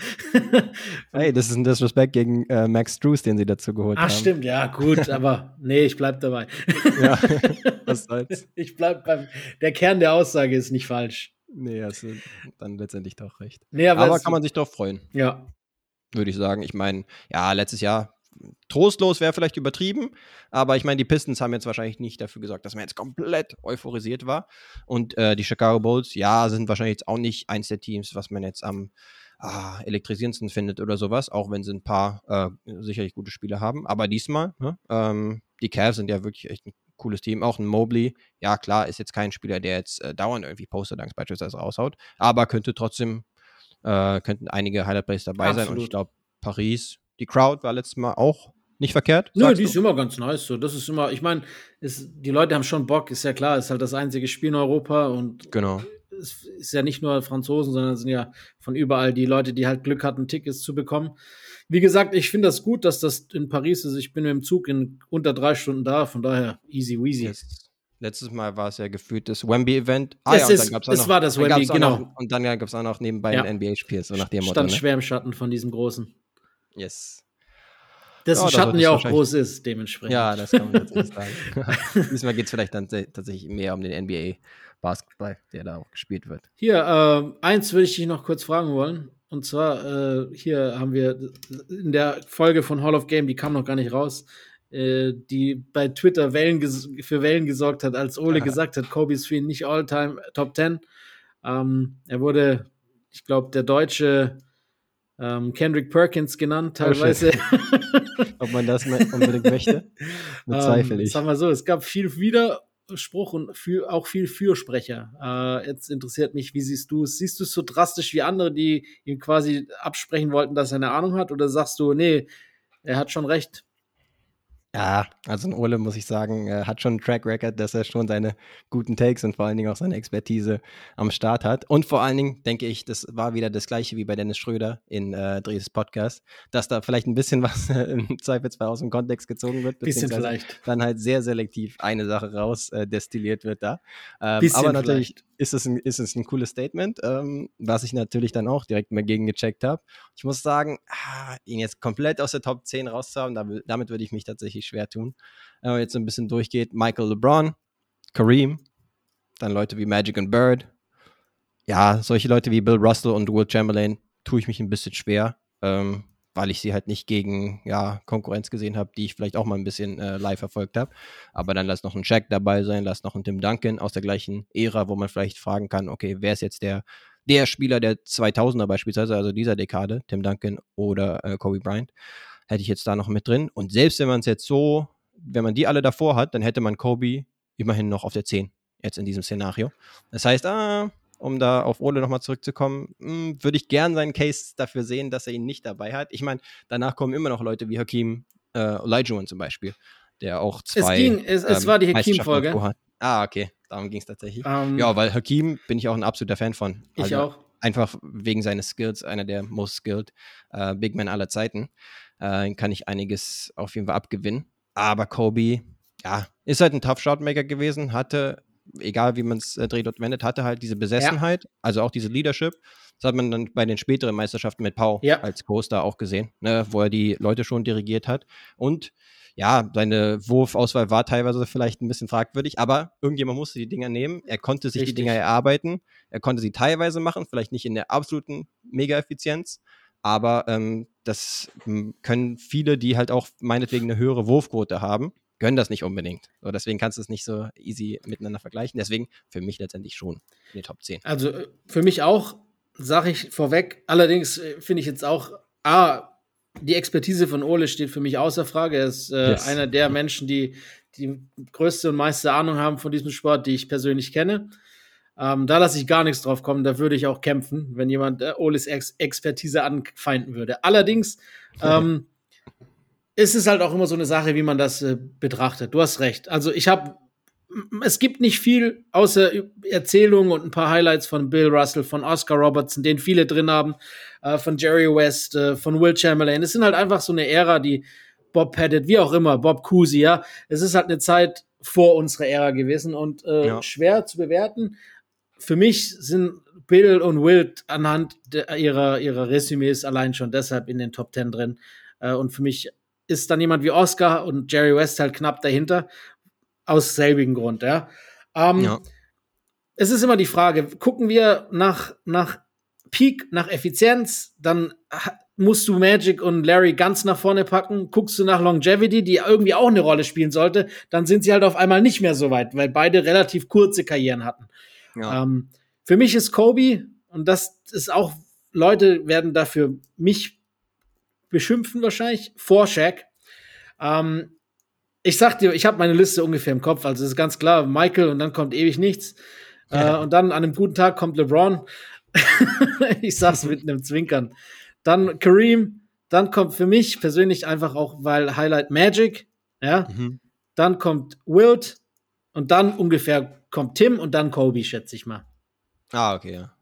S2: Hey, das ist ein Disrespect gegen äh, Max Drews, den sie dazu geholt
S3: Ach,
S2: haben.
S3: stimmt, ja, gut, aber <laughs> nee, ich bleib dabei.
S2: Ja, was soll's.
S3: Ich bleib beim, der Kern der Aussage ist nicht falsch.
S2: Nee, hast du dann letztendlich doch recht.
S3: Nee, aber,
S2: Aber kann man sich doch freuen,
S3: ja,
S2: würde ich sagen. Ich meine, ja, letztes Jahr trostlos wäre vielleicht übertrieben, aber ich meine, die Pistons haben jetzt wahrscheinlich nicht dafür gesorgt, dass man jetzt komplett euphorisiert war. Und äh, die Chicago Bulls, ja, sind wahrscheinlich jetzt auch nicht eins der Teams, was man jetzt am ah, elektrisierendsten findet oder sowas, auch wenn sie ein paar äh, sicherlich gute Spiele haben. Aber diesmal, ne, ähm, die Cavs sind ja wirklich echt ein cooles Team. Auch ein Mobley, ja klar, ist jetzt kein Spieler, der jetzt äh, dauernd irgendwie Poster-Dunks beispielsweise raushaut, aber könnte trotzdem, äh, könnten einige Highlight-Plays dabei sein. Und
S3: Absolut.
S2: ich glaube, Paris, die Crowd war letztes Mal auch nicht verkehrt.
S3: Nö, die
S2: du?
S3: ist immer ganz nice. So. Das ist immer, ich meine, die Leute haben schon Bock, ist ja klar, ist halt das einzige Spiel in Europa und
S2: Genau.
S3: es ist ja nicht nur Franzosen, sondern es sind ja von überall die Leute, die halt Glück hatten, Tickets zu bekommen. Wie gesagt, ich finde das gut, dass das in Paris ist. Ich bin mit dem Zug in unter drei Stunden da, von daher easy weasy.
S2: Yes. Letztes Mal war es ja gefühlt das Wemby-Event.
S3: Es
S2: und
S3: ist- es war das Wemby, genau.
S2: Noch, und dann gab es auch noch nebenbei
S3: Ja.
S2: ein NBA-Spiel, so nach dem Motto.
S3: Stand
S2: Ne?
S3: schwer im Schatten von diesem großen.
S2: Yes.
S3: Dessen
S2: Ja,
S3: Schatten ja auch groß ist, dementsprechend.
S2: Ja, das kann man tatsächlich <laughs> sagen. <laughs> Diesmal geht es vielleicht dann tatsächlich mehr um den NBA-Basketball, der da auch gespielt wird.
S3: Hier, ähm, eins würde ich dich noch kurz fragen wollen. Und zwar, äh, hier haben wir in der Folge von Hall of Game, die kam noch gar nicht raus, äh, die bei Twitter Wellen für Wellen gesorgt hat, als Ole
S2: Aha.
S3: gesagt hat, Kobe ist für ihn nicht All-Time Top 10. Ähm, er wurde, ich glaube, der deutsche ähm, Kendrick Perkins genannt,
S2: Oh,
S3: teilweise. <laughs>
S2: Ob man das unbedingt möchte, <laughs> bezweifle
S3: Ähm,
S2: ich.
S3: Sag mal so, es gab viel Widerspruch und für, auch viel Fürsprecher. Äh, jetzt interessiert mich, wie siehst du es? Siehst du es so drastisch wie andere, die ihm quasi absprechen wollten, dass er eine Ahnung hat? Oder sagst du, nee, er hat schon recht?
S2: Ja, also ein Ole, muss ich sagen, äh, hat schon einen Track Record, dass er schon seine guten Takes und vor allen Dingen auch seine Expertise am Start hat. Und vor allen Dingen denke ich, das war wieder das gleiche wie bei Dennis Schröder in äh, Dres Podcast, dass da vielleicht ein bisschen <laughs> was äh, im Zweifelsfall aus dem Kontext gezogen wird.
S3: Bisschen vielleicht.
S2: Dann halt sehr selektiv eine Sache raus äh, destilliert wird da. Ähm,
S3: Bisschen
S2: aber natürlich
S3: vielleicht.
S2: ist es, ein, ist es ein cooles Statement, ähm, was ich natürlich dann auch direkt mal gegen gecheckt habe. Ich muss sagen, ah, ihn jetzt komplett aus der Top 10 rauszuhaben, da, damit würde ich mich tatsächlich schwer tun. Wenn man jetzt ein bisschen durchgeht, Michael LeBron, Kareem, dann Leute wie Magic und Bird. Ja, solche Leute wie Bill Russell und Will Chamberlain tue ich mich ein bisschen schwer, ähm, weil ich sie halt nicht gegen ja, Konkurrenz gesehen habe, die ich vielleicht auch mal ein bisschen äh, live verfolgt habe. Aber dann lass noch ein Shaq dabei sein, lass noch ein Tim Duncan aus der gleichen Ära, wo man vielleicht fragen kann, okay, wer ist jetzt der, der Spieler der 2000er beispielsweise, also dieser Dekade, Tim Duncan oder äh, Kobe Bryant, hätte ich jetzt da noch mit drin. Und selbst wenn man es jetzt so, wenn man die alle davor hat, dann hätte man Kobe immerhin noch auf der 10, jetzt in diesem Szenario. Das heißt, ah, um da auf Ole nochmal zurückzukommen, mh, würde ich gern seinen Case dafür sehen, dass er ihn nicht dabei hat. Ich meine, danach kommen immer noch Leute wie Hakim äh, Olajuwon zum Beispiel, der auch zwei
S3: es ging, es, es
S2: ähm,
S3: war die Hakim-Folge.
S2: Ah, okay, darum ging es tatsächlich.
S3: Ähm,
S2: Ja, weil Hakim bin ich auch ein absoluter Fan von.
S3: ich
S2: Also
S3: auch.
S2: Einfach wegen seines Skills, einer der most skilled äh, Big Men aller Zeiten. Äh, kann ich einiges auf jeden Fall abgewinnen. Aber Kobe, ja, ist halt ein Tough Shotmaker gewesen, hatte, egal wie man es äh, dreht und wendet, hatte halt diese Besessenheit, also auch diese Leadership. Das hat man dann bei den späteren Meisterschaften mit Pau
S3: Ja.
S2: als Co-Star auch gesehen, ne, wo er die Leute schon dirigiert hat. Und ja, seine Wurfauswahl war teilweise vielleicht ein bisschen fragwürdig, aber irgendjemand musste die Dinger nehmen. Er konnte sich Richtig. die Dinger erarbeiten. Er konnte sie teilweise machen, vielleicht nicht in der absoluten Mega-Effizienz, aber ähm, das hm, können viele, die halt auch meinetwegen eine höhere Wurfquote haben, können das nicht unbedingt. So, deswegen kannst du es nicht so easy miteinander vergleichen. Deswegen für mich letztendlich schon in die Top 10.
S3: Also äh, für mich auch, sage ich vorweg. Allerdings äh, finde ich jetzt auch, ah, die Expertise von Ole steht für mich außer Frage. Er ist äh, yes. einer der Menschen, die die größte und meiste Ahnung haben von diesem Sport, die ich persönlich kenne. Ähm, da lasse ich gar nichts drauf kommen. Da würde ich auch kämpfen, wenn jemand äh, Oles Ex Expertise anfeinden würde. Allerdings <laughs> ähm, ist es halt auch immer so eine Sache, wie man das äh, betrachtet. Du hast recht. Also ich habe es gibt nicht viel außer Erzählungen und ein paar Highlights von Bill Russell, von Oscar Robertson, den viele drin haben, äh, von Jerry West, äh, von Will Chamberlain. Es sind halt einfach so eine Ära, die Bob Pettit, wie auch immer, Bob Cousy, ja. Es ist halt eine Zeit vor unserer Ära gewesen und äh, ja. schwer zu bewerten. Für mich sind Bill und Will anhand ihrer, ihrer Resümees allein schon deshalb in den Top Ten drin. Äh, und für mich ist dann jemand wie Oscar und Jerry West halt knapp dahinter aus selbigen Grund, ja. Ähm, ja. Es ist immer die Frage, gucken wir nach, nach Peak, nach Effizienz, dann musst du Magic und Larry ganz nach vorne packen. Guckst du nach Longevity, die irgendwie auch eine Rolle spielen sollte, dann sind sie halt auf einmal nicht mehr so weit, weil beide relativ kurze Karrieren hatten. Ja. Ähm, für mich ist Kobe, und das ist auch, Leute werden dafür mich beschimpfen wahrscheinlich, vor Shaq. Ähm, ich sag dir, ich habe meine Liste ungefähr im Kopf. Also ist ganz klar, Michael und dann kommt ewig nichts. Ja. Äh, und dann an einem guten Tag kommt LeBron. <laughs> ich sag's mit einem Zwinkern. Dann Kareem. Dann kommt für mich persönlich einfach auch, weil Highlight Magic. Ja. Mhm. Dann kommt Wilt. Und dann ungefähr kommt Tim und dann Kobe, schätze ich mal.
S2: Ah, okay, ja.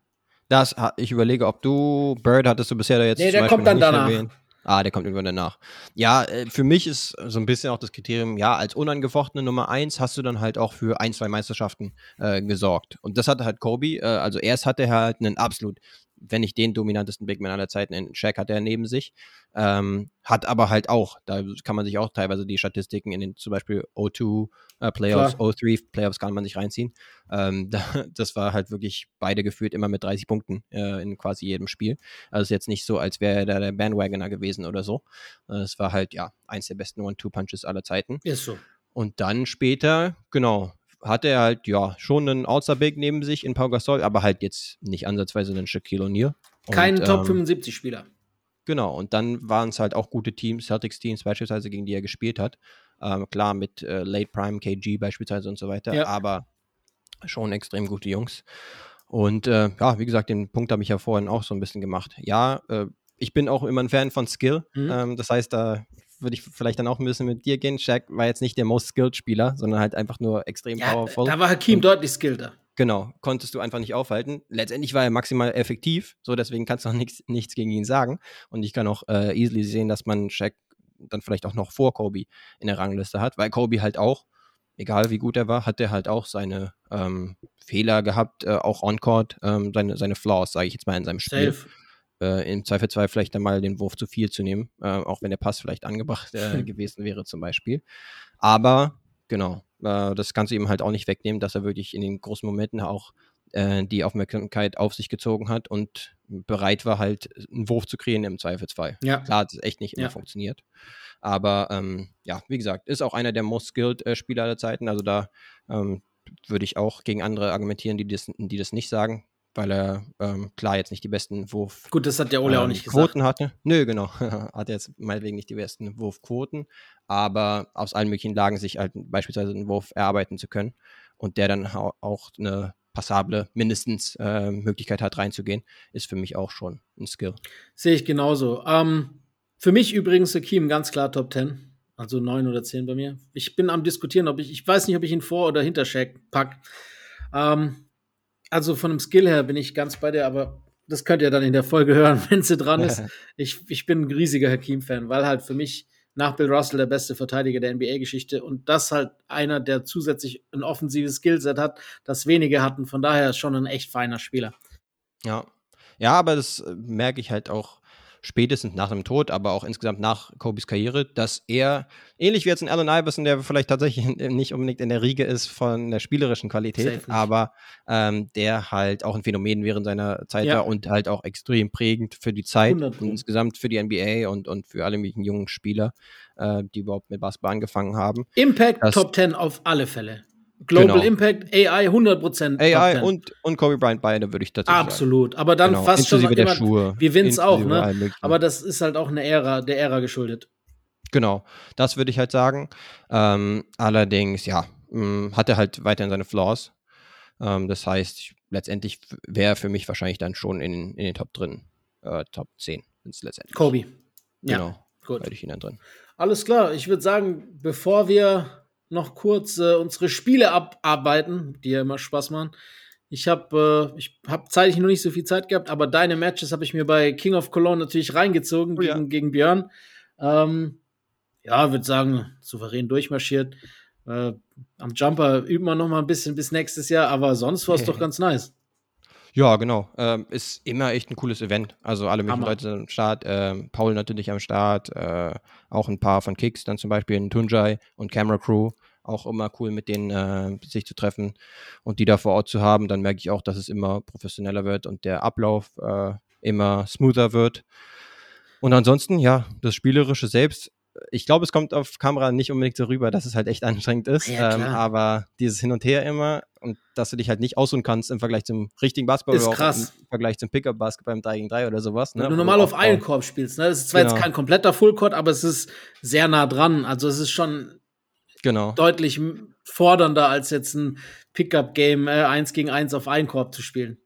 S2: Das, ich überlege, ob du Bird hattest du bisher da jetzt.
S3: Nee, der kommt dann danach. Erwähnt.
S2: Ah, der kommt irgendwann danach. Ja, äh, für mich ist so ein bisschen auch das Kriterium, ja, als unangefochtene Nummer eins hast du dann halt auch für ein, zwei Meisterschaften äh, gesorgt. Und das hatte halt Kobe, äh, also erst hatte er halt einen absolut wenn nicht den dominantesten Big Man aller Zeiten in Shaq hat er neben sich. Ähm, hat aber halt auch, da kann man sich auch teilweise die Statistiken in den zum Beispiel O2 äh, Playoffs, Klar. O3 Playoffs kann man sich reinziehen. Ähm, <laughs> da, das war halt wirklich beide geführt immer mit 30 Punkten äh, in quasi jedem Spiel. Also ist jetzt nicht so, als wäre er da der Bandwagoner gewesen oder so. Äh, es war halt ja eins der besten One-Two-Punches aller Zeiten.
S3: Ist so.
S2: Und dann später, genau, hatte er halt ja schon einen Outside Big neben sich in Pau Gasol, aber halt jetzt nicht ansatzweise einen Shaquille O'Neal.
S3: Kein Top ähm, 75 Spieler.
S2: Genau, und dann waren es halt auch gute Teams, Celtics-Teams beispielsweise, gegen die er gespielt hat. Ähm, klar, mit äh, Late Prime, KG beispielsweise und so weiter, ja. aber schon extrem gute Jungs. Und äh, ja, wie gesagt, den Punkt habe ich ja vorhin auch so ein bisschen gemacht. Ja, äh, ich bin auch immer ein Fan von Skill. Mhm. Ähm, das heißt, da würde ich vielleicht dann auch ein bisschen mit dir gehen. Shaq war jetzt nicht der most skilled Spieler, sondern halt einfach nur extrem ja, powerful.
S3: Da war Hakim und, deutlich skilleder.
S2: Genau, konntest du einfach nicht aufhalten. Letztendlich war er maximal effektiv, so deswegen kannst du auch nichts, nichts gegen ihn sagen. Und ich kann auch äh, easily sehen, dass man Shaq dann vielleicht auch noch vor Kobe in der Rangliste hat, weil Kobe halt auch, egal wie gut er war, hat er halt auch seine ähm, Fehler gehabt, äh, auch on-court, ähm, seine, seine Flaws, sage ich jetzt mal, in seinem Spiel. Safe äh, im Zweifelsfall vielleicht einmal den Wurf zu viel zu nehmen, äh, auch wenn der Pass vielleicht angebracht äh, <laughs> gewesen wäre zum Beispiel. Aber genau, äh, das kannst du ihm halt auch nicht wegnehmen, dass er wirklich in den großen Momenten auch äh, die Aufmerksamkeit auf sich gezogen hat und bereit war, halt einen Wurf zu kreieren im Zweifelsfall. Ja. Klar hat es echt nicht immer ja. funktioniert. Aber ähm, ja, wie gesagt, ist auch einer der most skilled äh, Spieler aller Zeiten. Also da ähm, würde ich auch gegen andere argumentieren, die das, die das nicht sagen weil er ähm, klar jetzt nicht die besten Wurf
S3: Gut, das hat der Ole ähm, auch nicht
S2: Quoten gesagt. hatte. Nö, genau. <laughs> hat jetzt meinetwegen nicht die besten Wurfquoten, aber aus allen möglichen Lagen sich halt beispielsweise einen Wurf erarbeiten zu können und der dann auch eine passable mindestens äh, Möglichkeit hat reinzugehen, ist für mich auch schon ein Skill.
S3: Sehe ich genauso. Ähm, für mich übrigens Hakim ganz klar Top 10. Also 9 oder 10 bei mir. Ich bin am diskutieren, ob ich, ich weiß nicht, ob ich ihn vor oder hinter Shaq pack. Ähm, also von dem Skill her bin ich ganz bei dir, aber das könnt ihr dann in der Folge <laughs> hören, wenn sie dran ist. <laughs> ich, ich bin ein riesiger Hakim-Fan, weil halt für mich nach Bill Russell der beste Verteidiger der NBA-Geschichte und das halt einer, der zusätzlich ein offensives Skillset hat, das wenige hatten. Von daher schon ein echt feiner Spieler.
S2: Ja. Ja, aber das äh, merke ich halt auch spätestens nach dem Tod, aber auch insgesamt nach Kobes Karriere, dass er, ähnlich wie jetzt ein Allen Iverson, der vielleicht tatsächlich <laughs> nicht unbedingt in der Riege ist von der spielerischen Qualität, aber ähm, der halt auch ein Phänomen während seiner Zeit ja. war und halt auch extrem prägend für die Zeit und insgesamt für die NBA und, und für alle möglichen jungen Spieler, äh, die überhaupt mit Basketball angefangen haben.
S3: Impact das, Top 10 auf alle Fälle. Global genau. Impact, AI 100%.
S2: AI und, und Kobe Bryant beide würde ich dazu sagen.
S3: Absolut, aber dann genau. fast
S2: Inklusive schon der Schuhe.
S3: Wie Vince auch, ne? Aber das ist halt auch eine Ära, der Ära geschuldet.
S2: Genau, das würde ich halt sagen. Ähm, allerdings, ja, mh, mm, hat er halt weiterhin seine Flaws. Ähm, das heißt, letztendlich wäre für mich wahrscheinlich dann schon in, in den Top drin, äh, Top 10 letztendlich.
S3: Kobe.
S2: Ja, genau, gut. Hätte ich ihn dann drin.
S3: Alles klar, ich würde sagen, bevor wir noch kurz äh, unsere Spiele abarbeiten, die ja immer Spaß machen. Ich habe äh, ich hab zeitlich noch nicht so viel Zeit gehabt, aber deine Matches habe ich mir bei King of Cologne natürlich reingezogen oh, gegen, ja. gegen Björn. Ähm, ja, würde sagen, souverän durchmarschiert. Äh, am Jumper üben wir noch mal ein bisschen bis nächstes Jahr, aber sonst war es <laughs> doch ganz nice.
S2: Ja, genau. Ähm, ist immer echt ein cooles Event. Also alle möglichen Leute sind am Start. Ähm, Paul natürlich am Start. Äh, auch ein paar von Kicks, dann zum Beispiel ein Tunjai und Camera Crew. Auch immer cool, mit denen äh, sich zu treffen und die da vor Ort zu haben. Dann merke ich auch, dass es immer professioneller wird und der Ablauf äh, immer smoother wird. Und ansonsten, ja, das Spielerische selbst ich glaube, es kommt auf Kamera nicht unbedingt so rüber, dass es halt echt anstrengend ist. Ja, ähm, aber dieses Hin und Her immer und dass du dich halt nicht ausruhen kannst im Vergleich zum richtigen Basketball
S3: ist krass.
S2: im Vergleich zum Pickup-Basketball im 3 gegen 3 oder sowas.
S3: Ne? Wenn du normal auf einen Korb spielst, ne? Das ist zwar genau. jetzt kein kompletter Fullcourt, aber es ist sehr nah dran. Also es ist schon
S2: genau.
S3: deutlich fordernder als jetzt ein Pickup-Game äh, 1 gegen 1 auf einen Korb zu spielen.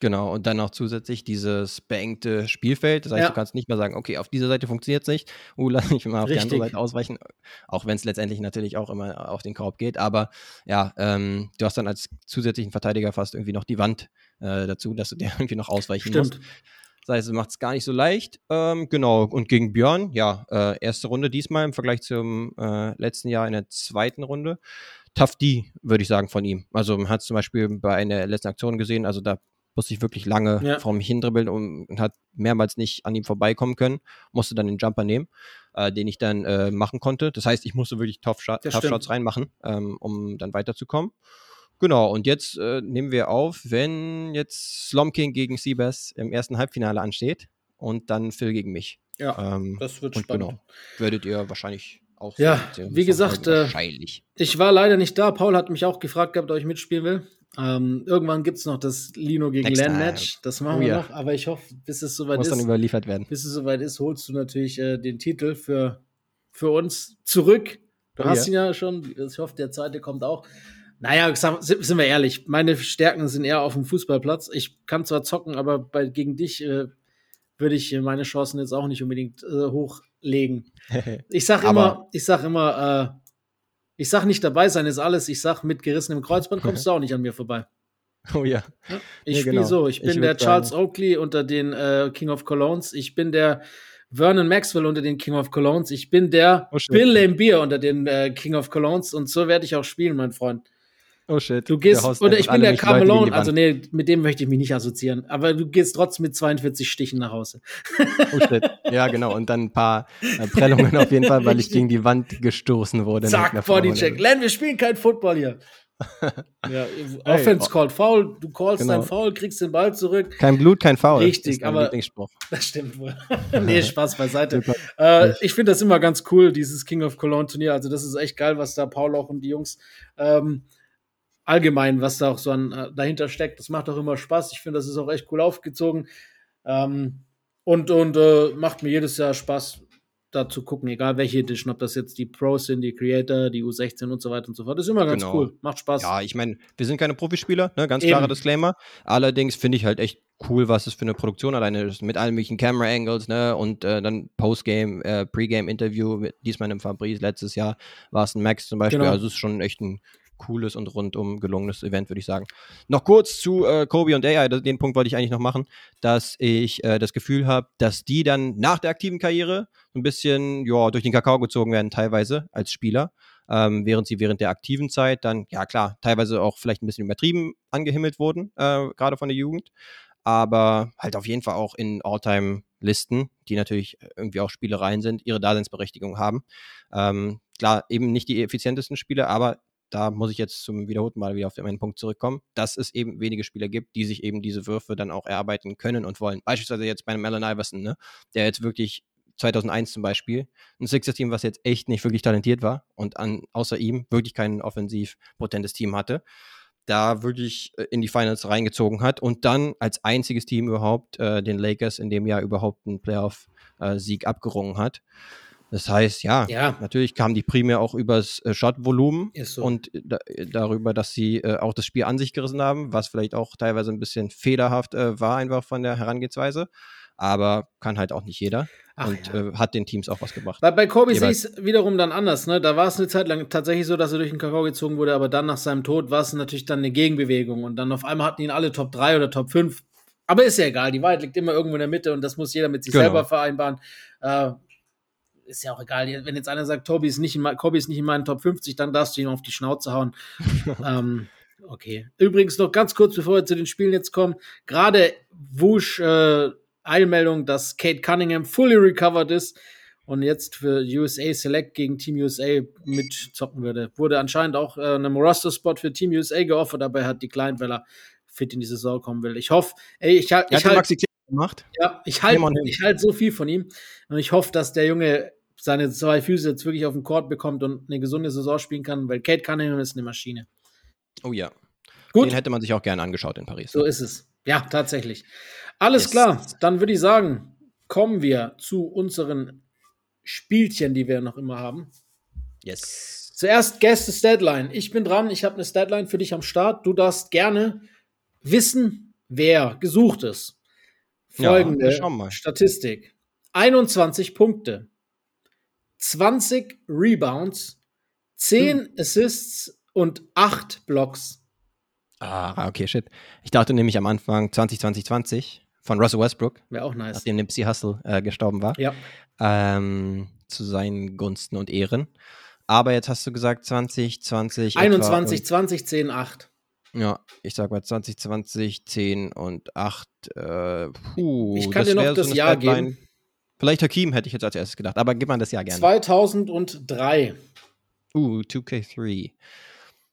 S2: Genau, und dann noch zusätzlich dieses beengte Spielfeld. Das heißt, ja. du kannst nicht mehr sagen, okay, auf dieser Seite funktioniert es nicht, uh, <laughs> lass mich mal auf Richtig. die andere Seite ausweichen, auch wenn es letztendlich natürlich auch immer auf den Korb geht. Aber ja, ähm, du hast dann als zusätzlichen Verteidiger fast irgendwie noch die Wand äh, dazu, dass du dir <laughs> irgendwie noch ausweichen Stimmt. musst. Das heißt, es macht es gar nicht so leicht. Ähm, genau, und gegen Björn, ja, äh, erste Runde diesmal im Vergleich zum äh, letzten Jahr in der zweiten Runde. Tough D, würde ich sagen, von ihm. Also man hat es zum Beispiel bei einer letzten Aktion gesehen, also da musste ich wirklich lange ja. vor mich hindribbeln und, und, hat mehrmals nicht an ihm vorbeikommen können, musste dann den Jumper nehmen, äh, den ich dann äh, machen konnte. Das heißt, ich musste wirklich Tough, Shot, Tough Shots reinmachen, ähm, um dann weiterzukommen. Genau, und jetzt äh, nehmen wir auf, wenn jetzt Slom King gegen Seabass im ersten Halbfinale ansteht und dann Phil gegen mich.
S3: Ja, ähm, das wird spannend. Genau,
S2: werdet ihr wahrscheinlich auch
S3: Ja, wie gesagt, äh, ich war leider nicht da. Paul hat mich auch gefragt gehabt, ob ich mitspielen will. Ähm, irgendwann gibt es noch das Lino gegen Next Len Match. Das machen oh, wir ja. noch. Aber ich hoffe, bis es soweit
S2: Muss
S3: ist.
S2: dann überliefert werden.
S3: Bis es soweit ist, holst du natürlich äh, den Titel für, für uns zurück. Du oh, hast ja. ihn ja schon. Ich hoffe, der zweite kommt auch. Naja, sind wir ehrlich, meine Stärken sind eher auf dem Fußballplatz. Ich kann zwar zocken, aber bei, gegen dich äh, würde ich meine Chancen jetzt auch nicht unbedingt äh, hochlegen. <laughs> Ich sag immer, ich sag immer, äh, ich sag nicht dabei sein ist alles. Ich sag mit gerissenem Kreuzband kommst du auch nicht an mir vorbei.
S2: Oh ja.
S3: Ich ja, spiele genau. so. Ich bin ich der Charles sagen. Oakley unter den äh, King of Colognes. Ich bin der Vernon Maxwell unter den King of Colognes. Ich bin der oh, Bill Lambier unter den äh, King of Colognes. Und so werde ich auch spielen, mein Freund.
S2: Oh shit.
S3: Du gehst, oder ich bin der Carmelone, also nee, mit dem möchte ich mich nicht assoziieren, aber du gehst trotzdem mit 42 Stichen nach Hause.
S2: Oh shit. Ja, genau. Und dann ein paar äh, Prellungen auf jeden Fall, weil ich gegen die Wand gestoßen wurde.
S3: Zack, Bodycheck. Len, wir spielen kein Football hier. <laughs> ja, Offense oh. called Foul, du callst genau. dein Foul, kriegst den Ball zurück.
S2: Kein Blut, kein Foul.
S3: Richtig, aber <laughs> das stimmt wohl. <laughs> nee, Spaß beiseite. äh, ich finde das immer ganz cool, dieses King of Cologne Turnier. Also das ist echt geil, was da Paul auch und die Jungs ähm, allgemein, was da auch so an, äh, dahinter steckt. Das macht auch immer Spaß. Ich finde, das ist auch echt cool aufgezogen. Ähm, und und äh, macht mir jedes Jahr Spaß, da zu gucken, egal welche Edition, ob das jetzt die Pros sind, die Creator, die U16 und so weiter und so fort. Das ist immer ganz genau. cool. Macht Spaß.
S2: Ja, ich meine, wir sind keine Profispieler, ne? ganz klarer Disclaimer. Allerdings finde ich halt echt cool, was es für eine Produktion alleine ist, mit allen möglichen Camera Angles, ne, und äh, dann Postgame, äh, Pre-Game Interview, diesmal im Fabrice, letztes Jahr war es ein Max zum Beispiel, genau. also es ist schon echt ein cooles und rundum gelungenes Event, würde ich sagen. Noch kurz zu äh, Kobe und AI, den Punkt wollte ich eigentlich noch machen, dass ich äh, das Gefühl habe, dass die dann nach der aktiven Karriere ein bisschen ja, durch den Kakao gezogen werden, teilweise als Spieler. Ähm, während sie während der aktiven Zeit dann, ja klar, teilweise auch vielleicht ein bisschen übertrieben angehimmelt wurden, äh, gerade von der Jugend, aber halt auf jeden Fall auch in Alltime Listen, die natürlich irgendwie auch Spielereien sind, ihre Daseinsberechtigung haben. Ähm, klar, eben nicht die effizientesten Spiele, aber da muss ich jetzt zum wiederholten Mal wieder auf meinen Punkt zurückkommen, dass es eben wenige Spieler gibt, die sich eben diese Würfe dann auch erarbeiten können und wollen. Beispielsweise jetzt bei einem Allen Iverson, ne, der jetzt wirklich 2001 zum Beispiel, ein Sixers-Team, was jetzt echt nicht wirklich talentiert war und an, außer ihm wirklich kein offensiv potentes Team hatte, da wirklich äh, in die Finals reingezogen hat und dann als einziges Team überhaupt äh, den Lakers in dem Jahr überhaupt einen Playoff-Sieg äh, abgerungen hat. Das heißt, ja, ja, natürlich kamen die primär auch übers äh, Shot-Volumen so. und da, darüber, dass sie äh, auch das Spiel an sich gerissen haben, was vielleicht auch teilweise ein bisschen fehlerhaft äh, war, einfach von der Herangehensweise. Aber kann halt auch nicht jeder. Ach, und ja. äh, hat den Teams auch was gebracht.
S3: Bei, bei Kobe sehe ich es wiederum dann anders. Ne? Da war es eine Zeit lang tatsächlich so, dass er durch den Kakao gezogen wurde, aber dann nach seinem Tod war es natürlich dann eine Gegenbewegung. Und dann auf einmal hatten ihn alle Top 3 oder Top 5. Aber ist ja egal, die Wahrheit liegt immer irgendwo in der Mitte und das muss jeder mit sich genau. selber vereinbaren. Äh, ist ja auch egal. Wenn jetzt einer sagt, Tobi ist nicht in, Kobe ist nicht in meinen Top 50, dann darfst du ihn auf die Schnauze hauen. <laughs> ähm, okay. Übrigens noch ganz kurz, bevor wir zu den Spielen jetzt kommen. Gerade Wusch, äh, Eilmeldung, dass Kate Cunningham fully recovered ist und jetzt für USA Select gegen Team USA mitzocken würde. Wurde anscheinend auch äh, einem Roster-Spot für Team USA geoffert, dabei hat die Klein, weil er fit in die Saison kommen will. Ich hoffe, ey, ich, ich, ich halt, gemacht. Ja, ich halte ich halt so viel von ihm und ich hoffe, dass der Junge seine zwei Füße jetzt wirklich auf den Court bekommt und eine gesunde Saison spielen kann, weil Kate Cunningham ist eine Maschine.
S2: Oh ja. Gut. Den hätte man sich auch gerne angeschaut in Paris.
S3: So ist es. Ja, tatsächlich. Alles yes. klar. Dann würde ich sagen, kommen wir zu unseren Spielchen, die wir noch immer haben.
S2: Yes.
S3: Zuerst Guest Deadline. Ich bin dran. Ich habe eine Deadline für dich am Start. Du darfst gerne wissen, wer gesucht ist. Folgende ja, Statistik: 21 Punkte, 20 Rebounds, 10 hm. Assists und 8 Blocks.
S2: Ah, okay, shit. Ich dachte nämlich am Anfang 2020 von Russell Westbrook.
S3: Wäre auch nice.
S2: Nachdem Nipsey Hussle äh, gestorben war.
S3: Ja.
S2: Ähm, zu seinen Gunsten und Ehren. Aber jetzt hast du gesagt 2020.
S3: 21, 20, 10, 8.
S2: Ja, ich sag mal 2020, 10 und 8. Äh, puh,
S3: ich kann dir noch das so Jahr Deadline. geben.
S2: Vielleicht Hakim hätte ich jetzt als erstes gedacht, aber gib mal das Jahr gerne.
S3: 2003.
S2: Uh, 2K3.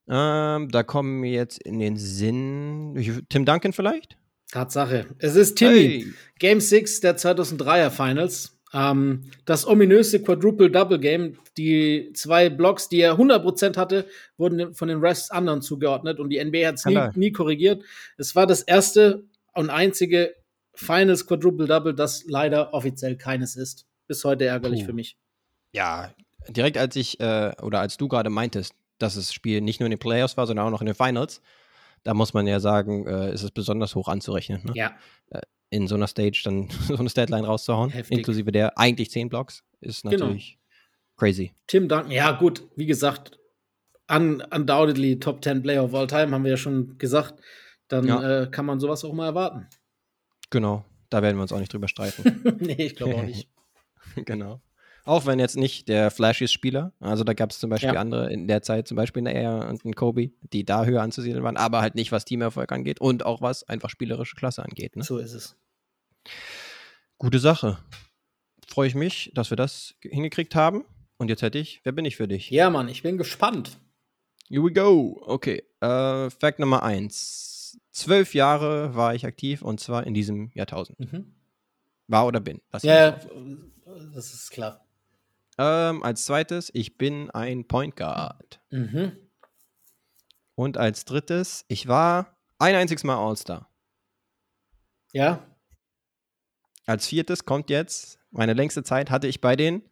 S2: Ähm, da kommen wir jetzt in den Sinn. Tim Duncan vielleicht?
S3: Tatsache. Es ist Timmy. Hey. Game 6 der 2003er Finals. Ähm, das ominöse Quadruple-Double-Game. Die zwei Blocks, die er 100% hatte, wurden von den Refs anderen zugeordnet und die NBA hat es nie, nie korrigiert. Es war das erste und einzige Finals Quadruple-Double, das leider offiziell keines ist. Bis heute ärgerlich Puh. für mich.
S2: Ja, direkt als ich äh, oder als du gerade meintest, dass das Spiel nicht nur in den Playoffs war, sondern auch noch in den Finals, da muss man ja sagen, äh, ist es besonders hoch anzurechnen. Ne?
S3: Ja.
S2: Äh, in so einer Stage dann <laughs> so eine Statline rauszuhauen, Heftig. inklusive der eigentlich 10 Blocks, ist genau. natürlich genau. crazy.
S3: Tim Duncan, ja gut, wie gesagt, un undoubtedly Top 10 Player of all time, haben wir ja schon gesagt. Dann ja. äh, kann man sowas auch mal erwarten.
S2: Genau, da werden wir uns auch nicht drüber streiten. <laughs>
S3: nee, ich glaube auch nicht. <laughs>
S2: genau. Auch wenn jetzt nicht der flashiest Spieler, also da gab es zum Beispiel ja. andere in der Zeit, zum Beispiel eine Air und ein Kobe, die da höher anzusiedeln waren, aber halt nicht, was Teamerfolg angeht und auch was einfach spielerische Klasse angeht. Ne?
S3: So ist es.
S2: Gute Sache. Freue ich mich, dass wir das hingekriegt haben. Und jetzt hätte ich, wer bin ich für dich?
S3: Ja, Mann, ich bin gespannt.
S2: Here we go. Okay. Äh, Fact Nummer eins. Zwölf Jahre war ich aktiv und zwar in diesem Jahrtausend. Mhm. War oder bin.
S3: ja, das ist klar.
S2: Ähm, als zweites, ich bin ein Point Guard.
S3: Mhm.
S2: Und als drittes, ich war ein einziges Mal All-Star.
S3: Ja.
S2: Als viertes kommt jetzt, meine längste Zeit hatte ich bei den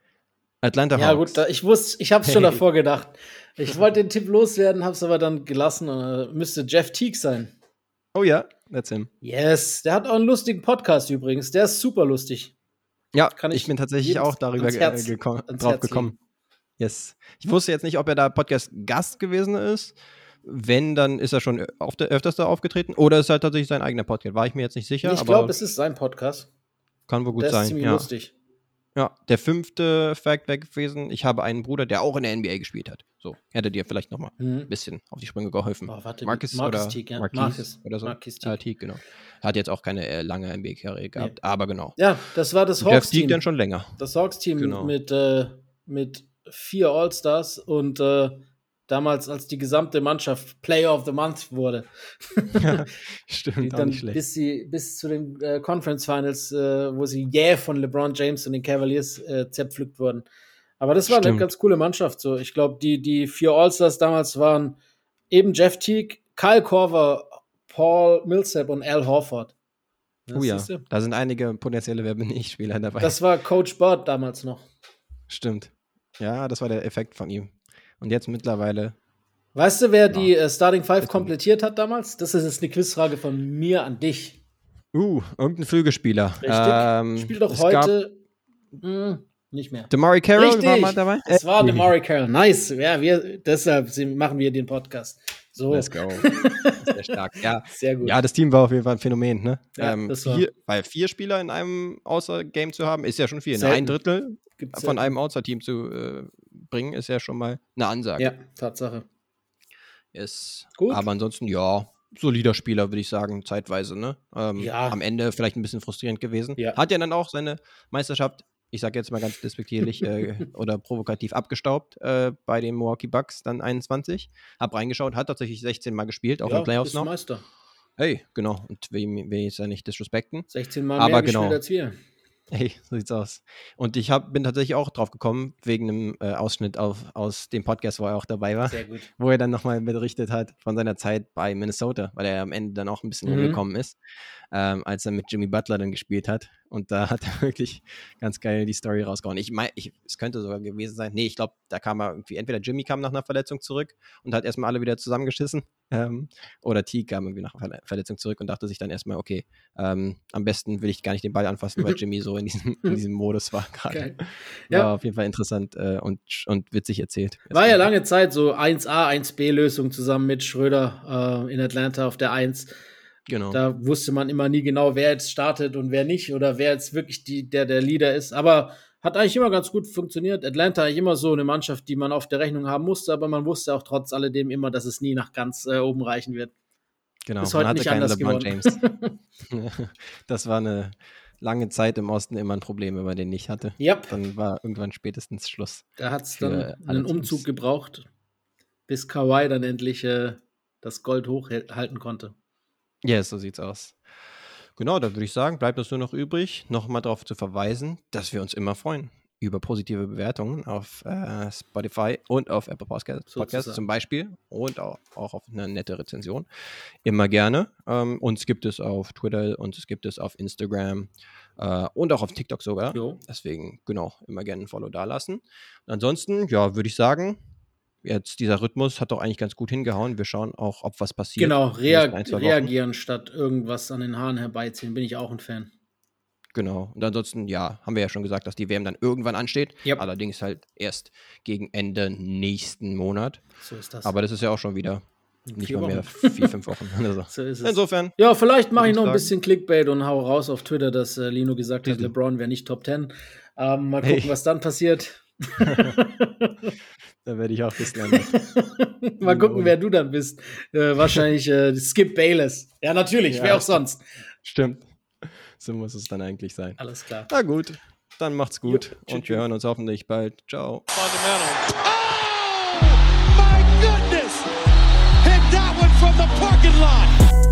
S2: Atlanta Hawks.
S3: Ja, gut, ich wusste, ich habe es schon <laughs> davor gedacht. Ich wollte den Tipp loswerden, habe es aber dann gelassen. Äh, müsste Jeff Teague sein.
S2: Oh ja, that's him.
S3: Yes, der hat auch einen lustigen Podcast übrigens. Der ist super lustig.
S2: Ja, Kann ich, ich bin tatsächlich auch darüber Herz, geko drauf gekommen. Yes. Ich wusste jetzt nicht, ob er da Podcast-Gast gewesen ist. Wenn, dann ist er schon der, öfters da aufgetreten. Oder ist er tatsächlich sein eigener Podcast? War ich mir jetzt nicht sicher.
S3: Ich glaube, es ist sein Podcast.
S2: Kann wohl gut Der sein. Ist ziemlich ja. lustig. Ja, der fünfte Fact wäre gewesen, ich habe einen Bruder, der auch in der NBA gespielt hat. So, hätte dir vielleicht noch mal ein
S3: Mhm.
S2: bisschen auf die Sprünge geholfen.
S3: Oh, warte,
S2: Marcus,
S3: Marcus
S2: oder
S3: Teague, ja.
S2: Marquise
S3: Marcus.
S2: oder so.
S3: Marcus
S2: Ah,
S3: Teague.
S2: Teague, genau. Hat jetzt auch keine äh, lange NBA-Karriere gehabt, aber genau.
S3: Ja, das war das
S2: Teague
S3: Hawks-Team.
S2: dann schon länger.
S3: Das Hawks-Team
S2: Genau.
S3: mit, äh, mit vier All-Stars und äh, damals, als die gesamte Mannschaft Player of the Month wurde. die <laughs>
S2: Stimmt,
S3: dann
S2: nicht schlecht.
S3: bis, sie, bis zu den äh, Conference Finals, äh, wo sie jäh von LeBron James und den Cavaliers äh, zerpflückt wurden. Aber das war eine
S2: Stimmt.
S3: ganz coole Mannschaft. So. Ich glaube, die, die vier All-Stars damals waren eben Jeff Teague, Kyle Korver, Paul Millsap und Al Horford.
S2: Oh ja, da sind einige potenzielle Wer bin ich Spieler dabei.
S3: Das war Coach Bird damals noch.
S2: Stimmt. Ja, das war der Effekt von ihm. Und jetzt mittlerweile,
S3: Weißt du, wer
S2: Ja.
S3: die äh, Starting Five komplettiert hat damals? Das ist jetzt eine Quizfrage von mir an dich.
S2: uh, irgendein Flügelspieler.
S3: Richtig?
S2: Ähm,
S3: Spielt doch heute hm, nicht mehr.
S2: Damari Carroll war
S3: Richtig.
S2: mal dabei.
S3: Es war
S2: Ey,
S3: DeMauri Carroll. Nice. Ja, wir, deshalb machen wir den Podcast. So,
S2: Let's go. Sehr stark. Ja. <laughs>
S3: sehr gut.
S2: ja, das Team war auf jeden Fall ein Phänomen. Ne?
S3: Ja,
S2: ähm,
S3: das war-
S2: vier, weil vier Spieler in einem Außer-Game zu haben, ist ja schon viel. Ne? Ein Drittel
S3: Gibt's
S2: von
S3: ja-
S2: einem Außer-Team zu äh, bringen, ist ja schon mal eine Ansage.
S3: Ja, Tatsache.
S2: Ist,
S3: Gut.
S2: Aber ansonsten, ja, solider Spieler, würde ich sagen, zeitweise. Ne? Ähm,
S3: Ja.
S2: Am Ende vielleicht ein bisschen frustrierend gewesen.
S3: Ja.
S2: Hat ja dann auch seine Meisterschaft, ich sage jetzt mal ganz despektierlich äh, <laughs> oder provokativ abgestaubt äh, bei den Milwaukee Bucks, dann 21. Hab reingeschaut, hat tatsächlich 16 Mal gespielt, auch
S3: ja,
S2: in den Playoffs noch.
S3: Meister.
S2: Hey, genau. Und will, will jetzt ja nicht disrespekten.
S3: 16 Mal
S2: Aber
S3: mehr
S2: genau.
S3: gespielt als wir.
S2: Hey, <laughs> so sieht's aus. Und ich hab, bin tatsächlich auch drauf gekommen, wegen einem äh, Ausschnitt auf, aus dem Podcast, wo er auch dabei war
S3: Sehr gut.
S2: wo er dann nochmal berichtet hat von seiner Zeit bei Minnesota, weil er am Ende dann auch ein bisschen
S3: Mhm.
S2: rumgekommen ist, ähm, als er mit Jimmy Butler dann gespielt hat. Und da <laughs> hat er wirklich ganz geil die Story rausgehauen. Ich meine, es könnte sogar gewesen sein, nee, ich glaube, da kam er irgendwie, entweder Jimmy kam nach einer Verletzung zurück und hat erstmal alle wieder zusammengeschissen, ähm, oder T kam irgendwie nach Verletzung zurück und dachte sich dann erstmal, okay, ähm, am besten will ich gar nicht den Ball anfassen, weil <laughs> Jimmy so in diesem, in diesem Modus war <laughs> gerade.
S3: Geil.
S2: War
S3: Ja.
S2: auf jeden Fall interessant äh, und, und witzig erzählt.
S3: War ja lange Zeit so 1A, 1B-Lösung zusammen mit Schröder äh, in Atlanta auf der 1.
S2: Genau.
S3: Da wusste man immer nie genau, wer jetzt startet und wer nicht oder wer jetzt wirklich die, der, der Leader ist. Aber hat eigentlich immer ganz gut funktioniert. Atlanta eigentlich immer so eine Mannschaft, die man auf der Rechnung haben musste, aber man wusste auch trotz alledem immer, dass es nie nach ganz äh, oben reichen wird.
S2: Genau,
S3: Ist
S2: man
S3: heute
S2: hatte
S3: nicht
S2: keinen
S3: anders
S2: LeBron
S3: geworden.
S2: James. <laughs> <laughs> das war eine lange Zeit im Osten immer ein Problem, wenn man den nicht hatte.
S3: Ja,
S2: Dann war irgendwann spätestens Schluss.
S3: da hat es dann einen
S2: Teams.
S3: Umzug gebraucht, bis Kawhi dann endlich äh, das Gold hochhalten konnte.
S2: Ja, so sieht's aus. Genau, dann würde ich sagen, bleibt uns nur noch übrig, nochmal darauf zu verweisen, dass wir uns immer freuen über positive Bewertungen auf äh, Spotify und auf Apple Podcasts, Podcasts
S3: Sozusagen.
S2: zum Beispiel und auch, auch auf eine nette Rezension. Immer gerne. Ähm, uns gibt es auf Twitter, uns gibt es auf Instagram äh, und auch auf TikTok sogar.
S3: Jo.
S2: Deswegen, genau, immer gerne ein Follow dalassen. Und ansonsten, ja, würde ich sagen, jetzt dieser Rhythmus hat doch eigentlich ganz gut hingehauen. Wir schauen auch, ob was passiert.
S3: Genau,
S2: in
S3: rea
S2: Wochen.
S3: reagieren statt irgendwas an den Haaren herbeiziehen, bin ich auch ein Fan.
S2: Genau. Und ansonsten, ja, haben wir ja schon gesagt, dass die WM dann irgendwann ansteht.
S3: Yep.
S2: Allerdings halt erst gegen Ende nächsten Monat.
S3: So ist das.
S2: Aber das ist ja auch schon wieder nicht
S3: vier
S2: mal mehr vier, fünf Wochen. <laughs> Also.
S3: so ist es.
S2: Insofern,
S3: Ja, vielleicht mache ich noch ein bisschen Clickbait und hau raus auf Twitter, dass äh, Lino gesagt hat. LeBron wäre nicht Top 10. Ähm, mal gucken,
S2: Hey.
S3: was dann passiert. <laughs>
S2: da werde ich auch bis lernen. <laughs>
S3: mal gucken, wer du dann bist. Äh, wahrscheinlich äh, Skip Bayless. Ja, natürlich,
S2: Ja,
S3: wer auch sonst.
S2: Stimmt. So muss es dann eigentlich sein.
S3: Alles klar.
S2: Na gut, dann macht's gut.
S3: Jo, tschü,
S2: und
S3: tschü.
S2: wir hören uns hoffentlich bald. Ciao.
S1: Fundamental. Oh, my goodness! Hit that one from the